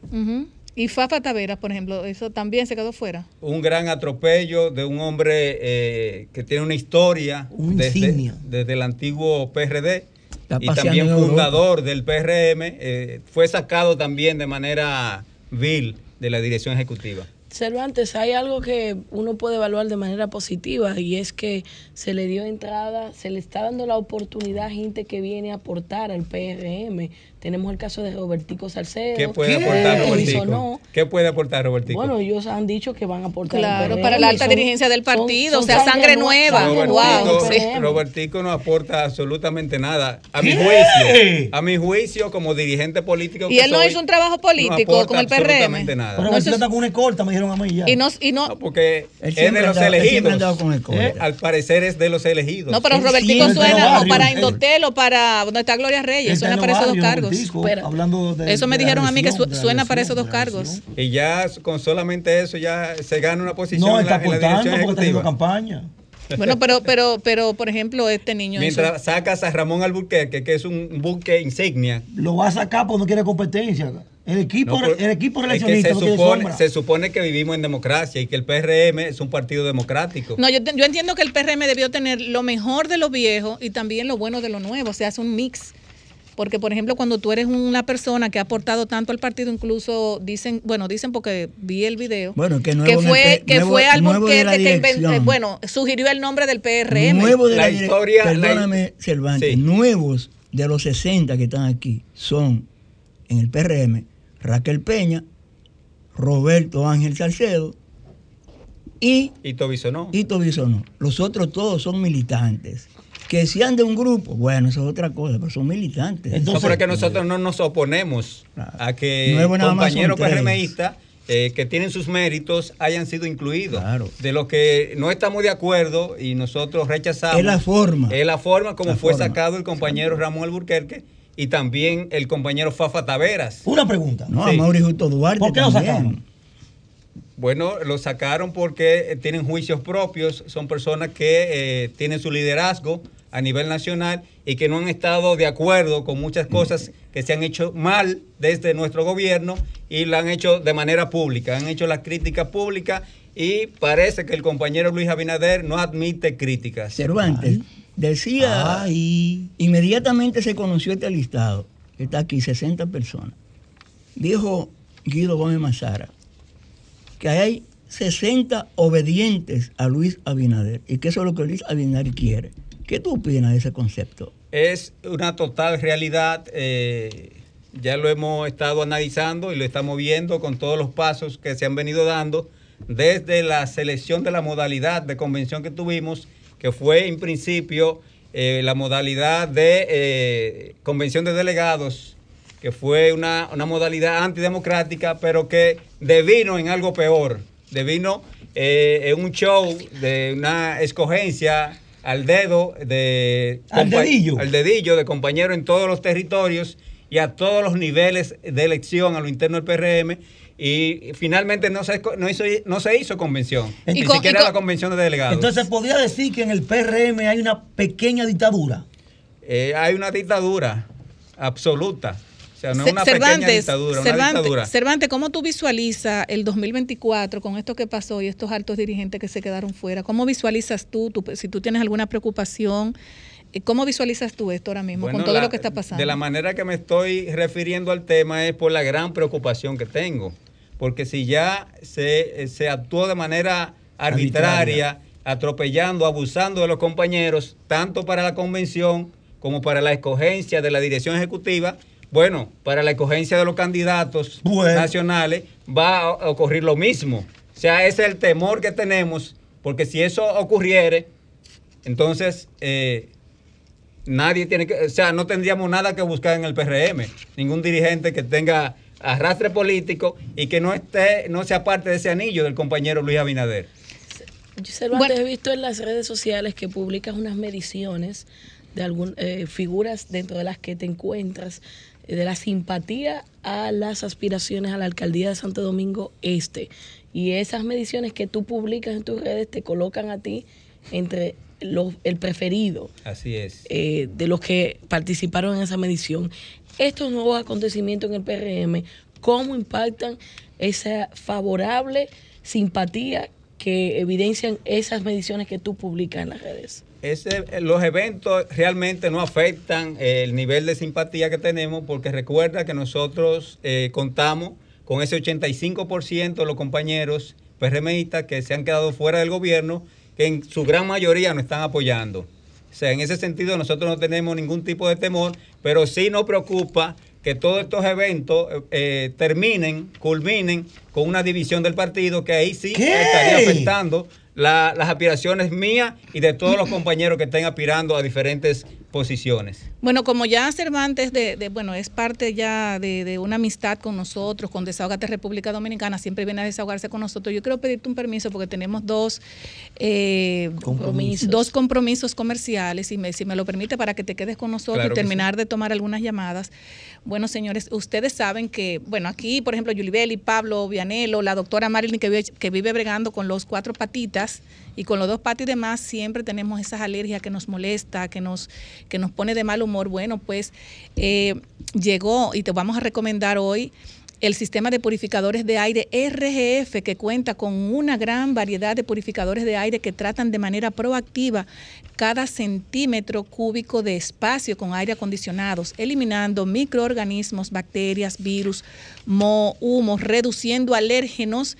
Y Fafa Taveras, por ejemplo, eso también se quedó fuera. un gran atropello de un hombre eh, que tiene una historia Un desde, desde el antiguo PRD Está y también fundador del PRM, eh, fue sacado también de manera vil de la dirección ejecutiva. Cervantes, hay algo que uno puede evaluar de manera positiva y es que se le dio entrada, se le está dando la oportunidad a gente que viene a aportar al PRM. Tenemos el caso de Robertico Salcedo. ¿Qué puede aportar. Robertico? ¿Qué puede aportar Robertico? Bueno, ellos han dicho que van a aportar. Claro, PRM, para la alta son- dirigencia del partido, son o sea, sangre nu- nueva. sangre Robertico, nueva. Robertico no aporta absolutamente nada. A mi ¿Qué? juicio, a mi juicio como dirigente político. Y que él no hizo un trabajo no político aporta como el absolutamente PRM. nada. Pero No, no, eso- está con una escolta, me dijeron a mí ya. Y no, y no, No, porque Él es de los andaba- elegidos. con. Eh, Al parecer es de los elegidos. no, pero Robertico suena para. Indotel o para donde está Gloria Reyes, suena para esos los dos barrios, cargos. Robertico, Pero- hablando de- eso me de dijeron a mí que su- suena para esos dos cargos. Y ya con solamente eso ya se gana una posición No, en, la, está en la porque está haciendo ejecutiva. campaña. Bueno, pero, pero, pero, por ejemplo, este niño. hizo- Mientras sacas a Ramón Alburquerque, que es un buque insignia. Lo va a sacar porque no quiere competencia. El equipo, No, el equipo es que relacionista se no supone, se supone que vivimos en democracia y que el PRM es un partido democrático. No, yo, yo entiendo que el PRM debió tener lo mejor de lo viejo y también lo bueno de lo nuevo, o sea, hace un mix. Porque, por ejemplo, cuando tú eres una persona que ha aportado tanto al partido, incluso dicen, bueno, dicen porque vi el video, Bueno, que el fue, que nuevo- fue la Alburquerque que inventó, dirección. bueno, sugirió el nombre del PRM. Nuevo de la, historia- la- Perdóname, Cervantes. Sí. Nuevos de los 60 que están aquí son en el PRM Raquel Peña, Roberto Ángel Salcedo y Y Tobisonó. Hito Bisonó. Los otros todos son militantes. Que sean de un grupo, bueno, eso es otra cosa, pero son militantes. No, Entonces- pero es que nosotros no nos oponemos a que son compañeros. PRMistas eh, que tienen sus méritos hayan sido incluidos. Claro. De los que no estamos de acuerdo y nosotros rechazamos. Es la forma. Es la forma como La fue forma. sacado el compañero Ramón Alburquerque y también el compañero Fafa Taveras. Una pregunta. No, Sí. a Mauri Justo Duarte ¿Por qué lo sacaron? Bueno, lo sacaron porque eh, tienen juicios propios, son personas que eh, tienen su liderazgo a nivel nacional y que no han estado de acuerdo con muchas cosas que se han hecho mal desde nuestro gobierno y lo han hecho de manera pública, han hecho las críticas públicas y parece que el compañero Luis Abinader no admite críticas. Cervantes decía, Ay. inmediatamente se conoció este listado, que está aquí, 60 personas. Dijo Guido Gómez Mazara que hay 60 obedientes a Luis Abinader y que eso es lo que Luis Abinader quiere. ¿Qué tú opinas de ese concepto? Es una total realidad. eh, ya lo hemos estado analizando y lo estamos viendo con todos los pasos que se han venido dando desde la selección de la modalidad de convención que tuvimos, que fue en principio eh, la modalidad de eh, convención de delegados, que fue una, una modalidad antidemocrática, pero que devino en algo peor. Devino en un show de una escogencia al dedo de Al dedillo. al dedillo de compañeros en todos los territorios y a todos los niveles de elección a lo interno del PRM y finalmente no se, no hizo, no se hizo convención, ni con- siquiera con- la convención de delegados. Entonces, ¿podría decir que en el PRM hay una pequeña dictadura? eh, hay una dictadura absoluta. O sea, no es una pequeña Cervantes, dictadura, una Cervantes, dictadura. Cervantes, ¿cómo tú visualizas el 2024 con esto que pasó y estos altos dirigentes que se quedaron fuera? ¿Cómo visualizas tú, tú- si tú tienes alguna preocupación, eh, cómo visualizas tú esto ahora mismo Bueno, con todo la- lo que está pasando? De la manera que me estoy refiriendo al tema es por la gran preocupación que tengo. Porque si ya se, se actuó de manera arbitraria, Arbitraria. atropellando, abusando de los compañeros, tanto para la convención como para la escogencia de la dirección ejecutiva, bueno, para la escogencia de los candidatos nacionales va a ocurrir lo mismo. O sea, ese es el temor que tenemos, porque si eso ocurriere, entonces eh, nadie tiene que, o sea, no tendríamos nada que buscar en el PRM, ningún dirigente que tenga arrastre político y que no esté, no sea parte de ese anillo del compañero Luis Abinader. Yo, Cervantes, he visto en las redes sociales que publicas unas mediciones de algunas figuras dentro de las que te encuentras, eh, de la simpatía a las aspiraciones a la alcaldía de Santo Domingo Este. Y esas mediciones que tú publicas en tus redes te colocan a ti entre los, el preferido Así es. eh, de los que participaron en esa medición. Estos nuevos acontecimientos en el PRM, ¿cómo impactan esa favorable simpatía que evidencian esas mediciones que tú publicas en las redes? Ese, los eventos realmente no afectan eh, el nivel de simpatía que tenemos porque recuerda que nosotros eh, contamos con ese 85% de los compañeros PRMistas que se han quedado fuera del gobierno, que en su gran mayoría nos están apoyando. O sea, en ese sentido nosotros no tenemos ningún tipo de temor, pero sí nos preocupa que todos estos eventos eh, terminen, culminen con una división del partido que ahí sí ¿Qué? estaría afectando la- las aspiraciones mías y de todos los compañeros que estén aspirando a diferentes posiciones. Bueno, como ya Cervantes de, de- bueno, es parte ya de, de una amistad con nosotros, con Desahogate República Dominicana, siempre viene a desahogarse con nosotros. Yo quiero pedirte un permiso porque tenemos dos eh, Compromisos. dos compromisos comerciales, y me, si me lo permite, para que te quedes con nosotros Claro y terminar de tomar algunas llamadas. Bueno, señores, ustedes saben que, bueno, aquí, por ejemplo, Yulibeli, Pablo, Vianelo, la doctora Marilyn, que vive, que vive bregando con los cuatro patitas y con los dos patas y demás, siempre tenemos esas alergias que nos molesta, que nos, que nos pone de mal humor. Bueno, pues eh, llegó y te vamos a recomendar hoy el sistema de purificadores de aire RGF, que cuenta con una gran variedad de purificadores de aire que tratan de manera proactiva cada centímetro cúbico de espacio con aire acondicionados, eliminando microorganismos, bacterias, virus, moho, humos, reduciendo alérgenos,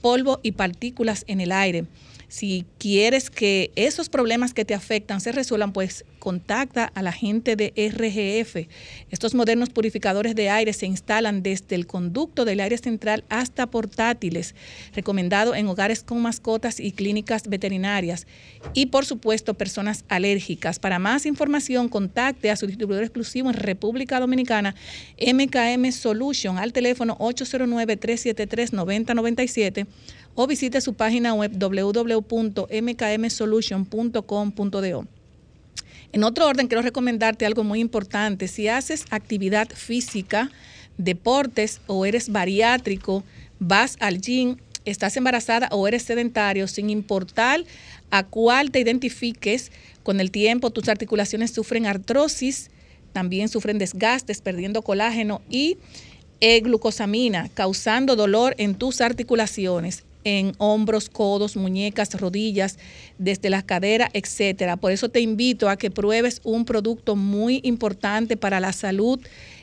polvo y partículas en el aire. Si quieres que esos problemas que te afectan se resuelvan, pues contacta a la gente de RGF. Estos modernos purificadores de aire se instalan desde el conducto del aire central hasta portátiles, recomendado en hogares con mascotas y clínicas veterinarias. Y por supuesto, personas alérgicas. Para más información, contacte a su distribuidor exclusivo en República Dominicana, MKM Solution, al teléfono 809-373-9097 o visite su página web www.mkmsolution.com.do. En otro orden, quiero recomendarte algo muy importante. Si haces actividad física, deportes o eres bariátrico, vas al gym, estás embarazada o eres sedentario, sin importar a cuál te identifiques, con el tiempo tus articulaciones sufren artrosis, también sufren desgastes, perdiendo colágeno y eh, glucosamina, causando dolor en tus articulaciones en hombros, codos, muñecas, rodillas, desde las caderas, etcétera. Por eso te invito a que pruebes un producto muy importante para la salud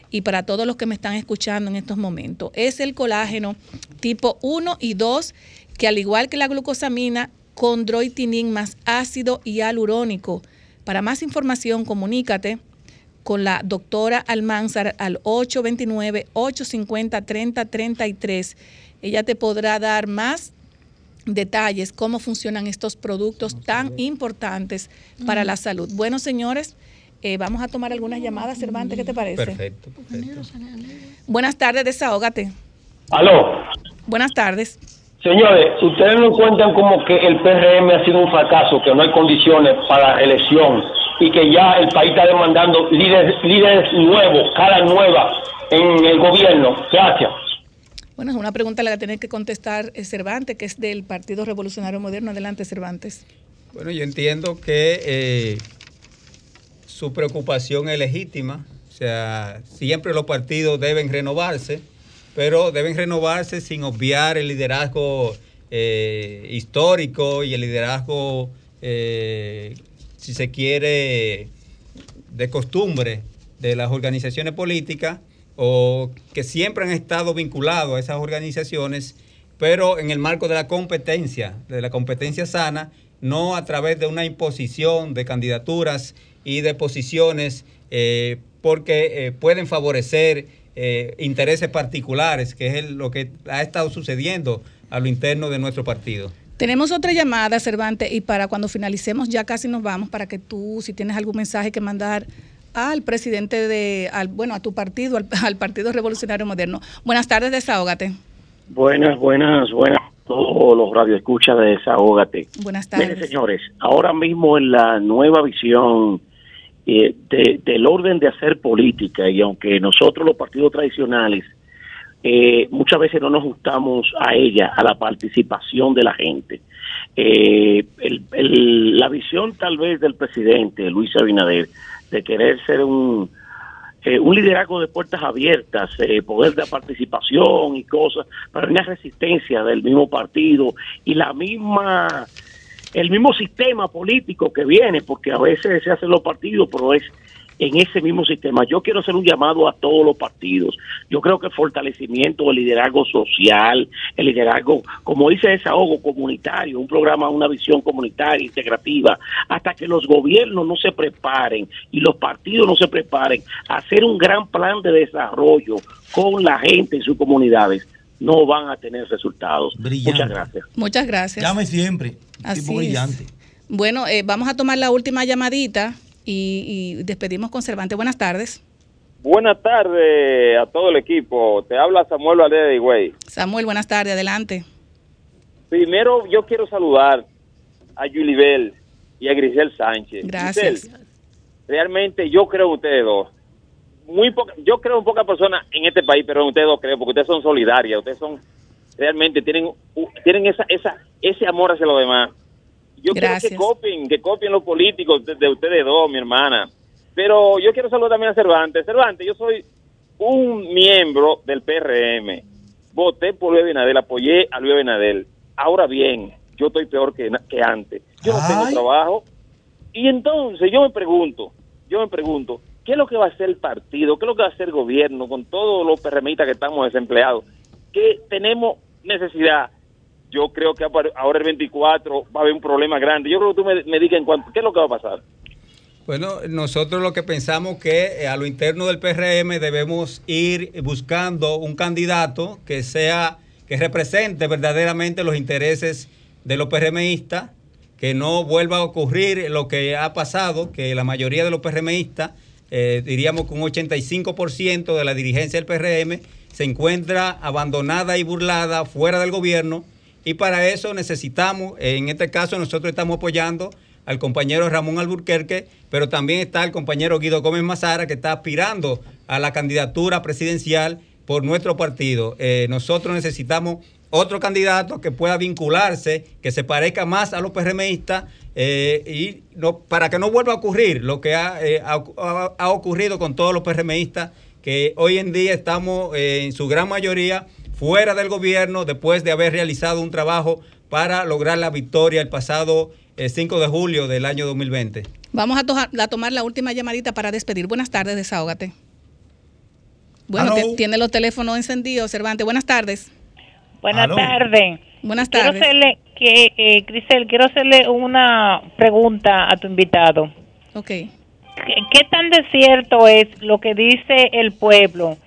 y para todos los que me están escuchando en estos momentos. Es el colágeno tipo 1 y 2, que al igual que la glucosamina, condroitinin más ácido hialurónico. Para más información, comunícate con la doctora Almanzar al 829-850-3033. Ella te podrá dar más detalles cómo funcionan estos productos tan importantes para la salud. Bueno, señores, eh, vamos a tomar algunas llamadas. Cervantes, ¿qué te parece? Perfecto, perfecto. Buenas tardes, desahógate. Aló. Buenas tardes. Señores, ustedes no cuentan como que el PRM ha sido un fracaso, que no hay condiciones para la elección y que ya el país está demandando líderes, líderes nuevos, cara nueva en el gobierno. Gracias. Bueno, es una pregunta la que tiene que contestar eh, Cervantes, que es del Partido Revolucionario Moderno. Adelante, Cervantes. Bueno, yo entiendo que eh, su preocupación es legítima. O sea, siempre los partidos deben renovarse, pero deben renovarse sin obviar el liderazgo eh, histórico y el liderazgo, si se quiere, de costumbre de las organizaciones políticas o que siempre han estado vinculados a esas organizaciones, pero en el marco de la competencia, de la competencia sana, no a través de una imposición de candidaturas y de posiciones, eh, porque eh, pueden favorecer eh, intereses particulares, que es lo que ha estado sucediendo a lo interno de nuestro partido. Tenemos otra llamada, Cervantes, y para cuando finalicemos ya casi nos vamos para que tú, si tienes algún mensaje que mandar al presidente de, al, bueno, a tu partido, al, al Partido Revolucionario Moderno. Buenas tardes, desahógate. Buenas, buenas, buenas. Todos los radioescuchas de Desahógate. Buenas Miren, tardes. señores, ahora mismo en la nueva visión eh, de- del orden de hacer política, y aunque nosotros los partidos tradicionales eh, muchas veces no nos ajustamos a ella, a la participación de la gente. Eh, el- el- la visión tal vez del presidente Luis Abinader de querer ser un, eh, un liderazgo de puertas abiertas, eh, poder de participación y cosas, pero una resistencia del mismo partido y la misma el mismo sistema político que viene, porque a veces se hacen los partidos, pero es en ese mismo sistema. Yo quiero hacer un llamado a todos los partidos. Yo creo que el fortalecimiento del liderazgo social, el liderazgo, como dice desahogo comunitario, un programa, una visión comunitaria, integrativa, hasta que los gobiernos no se preparen y los partidos no se preparen a hacer un gran plan de desarrollo con la gente en sus comunidades, no van a tener resultados. Muchas gracias. Muchas gracias. Llame siempre. Así tipo es. brillante. Bueno, eh, vamos a tomar la última llamadita y, y despedimos con Cervantes. Buenas tardes. Buenas tardes a todo el equipo. Te habla Samuel Valdez de Higüey. Samuel, buenas tardes, adelante. Primero, yo quiero saludar a Julibel y a Grisel Sánchez. Gracias. Grisel, realmente yo creo en ustedes dos. Muy poca, yo creo en pocas personas en este país, pero en ustedes dos creo, porque ustedes son solidarias, ustedes son realmente tienen tienen esa esa ese amor hacia los demás. Yo Gracias. quiero que copien, que copien los políticos de, de ustedes dos, mi hermana. Pero yo quiero saludar también a Cervantes. Cervantes, yo soy un miembro del PRM. Voté por Luis Abinadel, apoyé a Luis Abinadel. Ahora bien, yo estoy peor que, que antes. Yo no tengo trabajo. Y entonces yo me pregunto, yo me pregunto, ¿qué es lo que va a hacer el partido? ¿Qué es lo que va a hacer el gobierno con todos los PRMistas que estamos desempleados? Que tenemos necesidad. Yo creo que ahora el 24 va a haber un problema grande. Yo creo que tú me, me digas en cuanto, ¿qué es lo que va a pasar? Bueno, nosotros lo que pensamos que eh, a lo interno del PRM debemos ir buscando un candidato que sea que represente verdaderamente los intereses de los PRMistas, que no vuelva a ocurrir lo que ha pasado, que la mayoría de los PRMistas, eh, diríamos que un 85% de la dirigencia del PRM se encuentra abandonada y burlada fuera del gobierno y para eso necesitamos, en este caso nosotros estamos apoyando al compañero Ramón Alburquerque, pero también está el compañero Guido Gómez Mazara, que está aspirando a la candidatura presidencial por nuestro partido. Eh, nosotros necesitamos otro candidato que pueda vincularse, que se parezca más a los PRMistas eh, y no, para que no vuelva a ocurrir lo que ha, eh, ha- ha- ocurrido con todos los PRMistas, que hoy en día estamos en su gran mayoría fuera del gobierno después de haber realizado un trabajo para lograr la victoria el pasado eh, 5 de julio del año 2020. Vamos a, toja- a tomar la última llamadita para despedir. Buenas tardes, desahógate. Bueno, tiene los teléfonos encendidos, Cervantes. Buenas tardes. Buenas tardes. Buenas Quiero tardes. hacerle, que, eh, Grisel, quiero hacerle una pregunta a tu invitado. Ok. ¿Qué, qué tan de cierto es lo que dice el pueblo?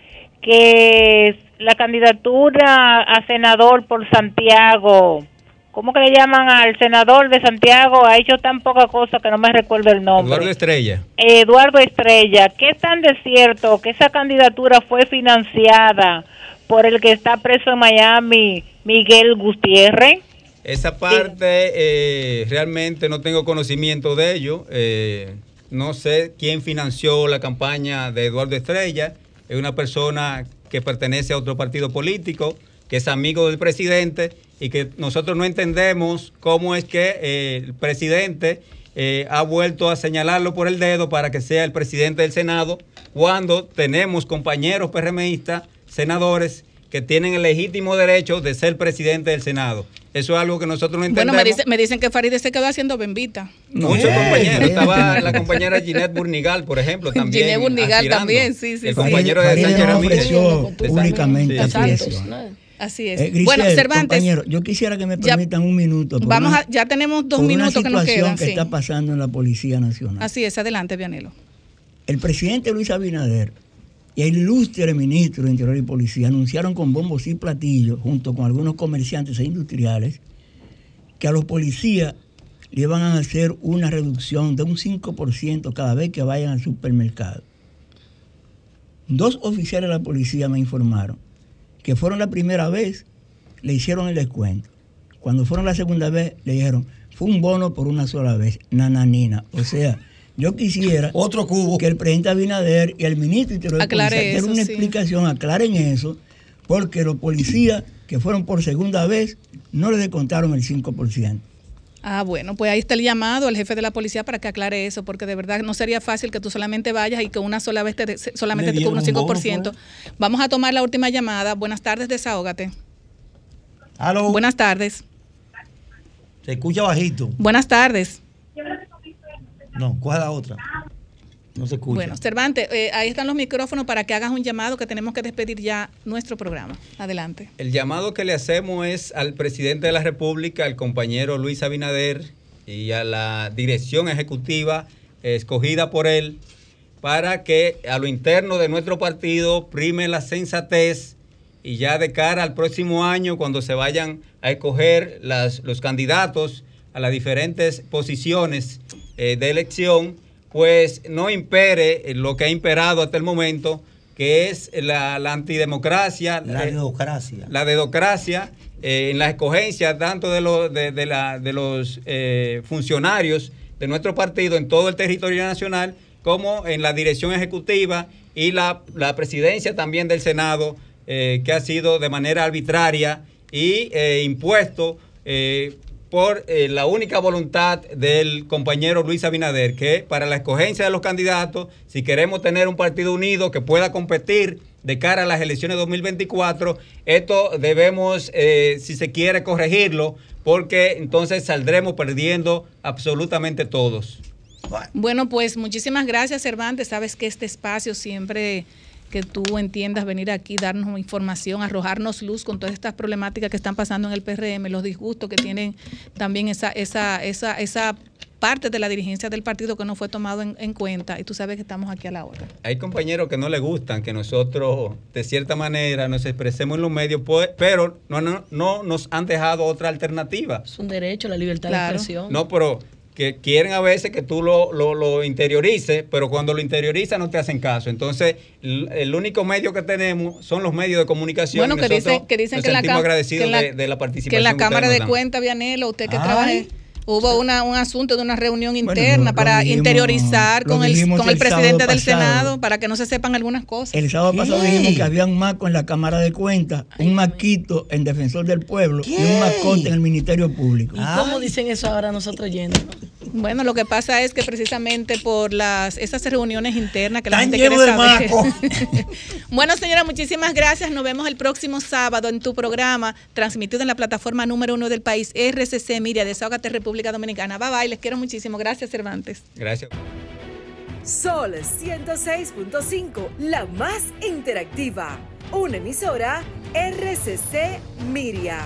Que la candidatura a senador por Santiago, ¿cómo que le llaman al senador de Santiago? Ha hecho tan poca cosa que no me recuerdo el nombre. Eduardo Estrella. Eduardo Estrella, ¿qué tan de cierto que esa candidatura fue financiada por el que está preso en Miami, Miguel Gutiérrez? Esa parte eh, realmente no tengo conocimiento de ello. Eh, no sé quién financió la campaña de Eduardo Estrella. Es una persona que pertenece a otro partido político, que es amigo del presidente y que nosotros no entendemos cómo es que eh, el presidente eh, ha vuelto a señalarlo por el dedo para que sea el presidente del Senado, cuando tenemos compañeros PRMistas, senadores, que tienen el legítimo derecho de ser presidente del Senado. Eso es algo que nosotros no Bueno, entendemos. me, dice- me dicen que Farideh se quedó haciendo bembita. Muchos compañeros. Estaba la compañera Ginette Burnigal, por ejemplo, también. Ginette Burnigal aspirando. también, sí, sí, El sí. compañero de Farideh Sánchez ofreció De públicamente Santos. aprecio. Así es. Eh, Grisel, bueno, Cervantes, compañero, yo quisiera que me Ya- permitan un minuto. vamos una- a, ya tenemos dos minutos que nos situación quedan. que sí. está pasando en la Policía Nacional. Así es, adelante, Vianelo. El presidente Luis Abinader y el ilustre ministro de Interior y Policía anunciaron con bombos y platillos, junto con algunos comerciantes e industriales, que a los policías le iban a hacer una reducción de un 5% cada vez que vayan al supermercado. Dos oficiales de la policía me informaron que fueron la primera vez, le hicieron el descuento. Cuando fueron la segunda vez, le dijeron, fue un bono por una sola vez, nananina. O sea, yo quisiera Otro cubo. que el presidente Abinader y el ministro de Interior y Aclare Policía den eso, una sí. explicación, aclaren eso, porque los policías que fueron por segunda vez no les descontaron el 5%. Ah, bueno, pues ahí está el llamado al jefe de la policía para que aclare eso, porque de verdad no sería fácil que tú solamente vayas y que una sola vez te, solamente te cubra un dieron un bono, 5%. Vamos a tomar la última llamada. Buenas tardes, desahógate. Aló. Buenas tardes. Se escucha bajito. Buenas tardes. No, ¿cuál es la otra? No se escucha. Bueno, Cervantes, eh, ahí están los micrófonos para que hagas un llamado que tenemos que despedir ya nuestro programa. Adelante. El llamado que le hacemos es al presidente de la República, al compañero Luis Abinader y a la dirección ejecutiva escogida por él para que a lo interno de nuestro partido prime la sensatez y ya de cara al próximo año, cuando se vayan a escoger las- los candidatos a las diferentes posiciones eh, de elección, pues no impere lo que ha imperado hasta el momento, que es la, la antidemocracia, La democracia. la dedocracia eh, en la escogencia tanto de, los de, de la- de los eh, funcionarios de nuestro partido en todo el territorio nacional como en la dirección ejecutiva y la, la presidencia también del Senado eh, que ha sido de manera arbitraria y impuesto por eh, la única voluntad del compañero Luis Abinader, que para la escogencia de los candidatos, si queremos tener un partido unido que pueda competir de cara a las elecciones 2024, esto debemos, eh, si se quiere, corregirlo, porque entonces saldremos perdiendo absolutamente todos. Bueno, pues muchísimas gracias, Cervantes. Sabes que este espacio siempre que tú entiendas venir aquí, darnos información, arrojarnos luz con todas estas problemáticas que están pasando en el PRM, los disgustos que tienen también esa, esa, esa, esa parte de la dirigencia del partido que no fue tomado en, en cuenta. Y tú sabes que estamos aquí a la hora. Hay compañeros que no les gustan que nosotros, de cierta manera, nos expresemos en los medios, pues, pero no, no, no nos han dejado otra alternativa. Es un derecho, la libertad Claro. de expresión. No, pero que quieren a veces que tú lo, lo, lo interiorices, pero cuando lo interiorizas no te hacen caso. Entonces, el, único medio que tenemos son los medios de comunicación. Bueno, que dicen que, dicen nos que la, que la- de, de la participación que en la Cámara de. Cuentas, Vianelo, usted que Ay. trabaja, hubo una, un asunto de una reunión interna para dijimos- interiorizar con el, con el presidente del pasado. Senado para que no se sepan algunas cosas. El sábado pasado dijimos que había un maco en la Cámara de Cuentas, un maquito en Defensor del Pueblo y un macote en el Ministerio Público. ¿Y cómo dicen eso ahora nosotros yendo? Bueno, lo que pasa es que precisamente por las esas reuniones internas que la Están gente quiere saber. maco. bueno, señora, muchísimas gracias. Nos vemos el próximo sábado en tu programa, transmitido en la plataforma número uno del país, RCC Miria, Desahogate República Dominicana. Bye bye, les quiero muchísimo. Gracias, Cervantes. Gracias. Sol 106.5, la más interactiva. Una emisora RCC Miria.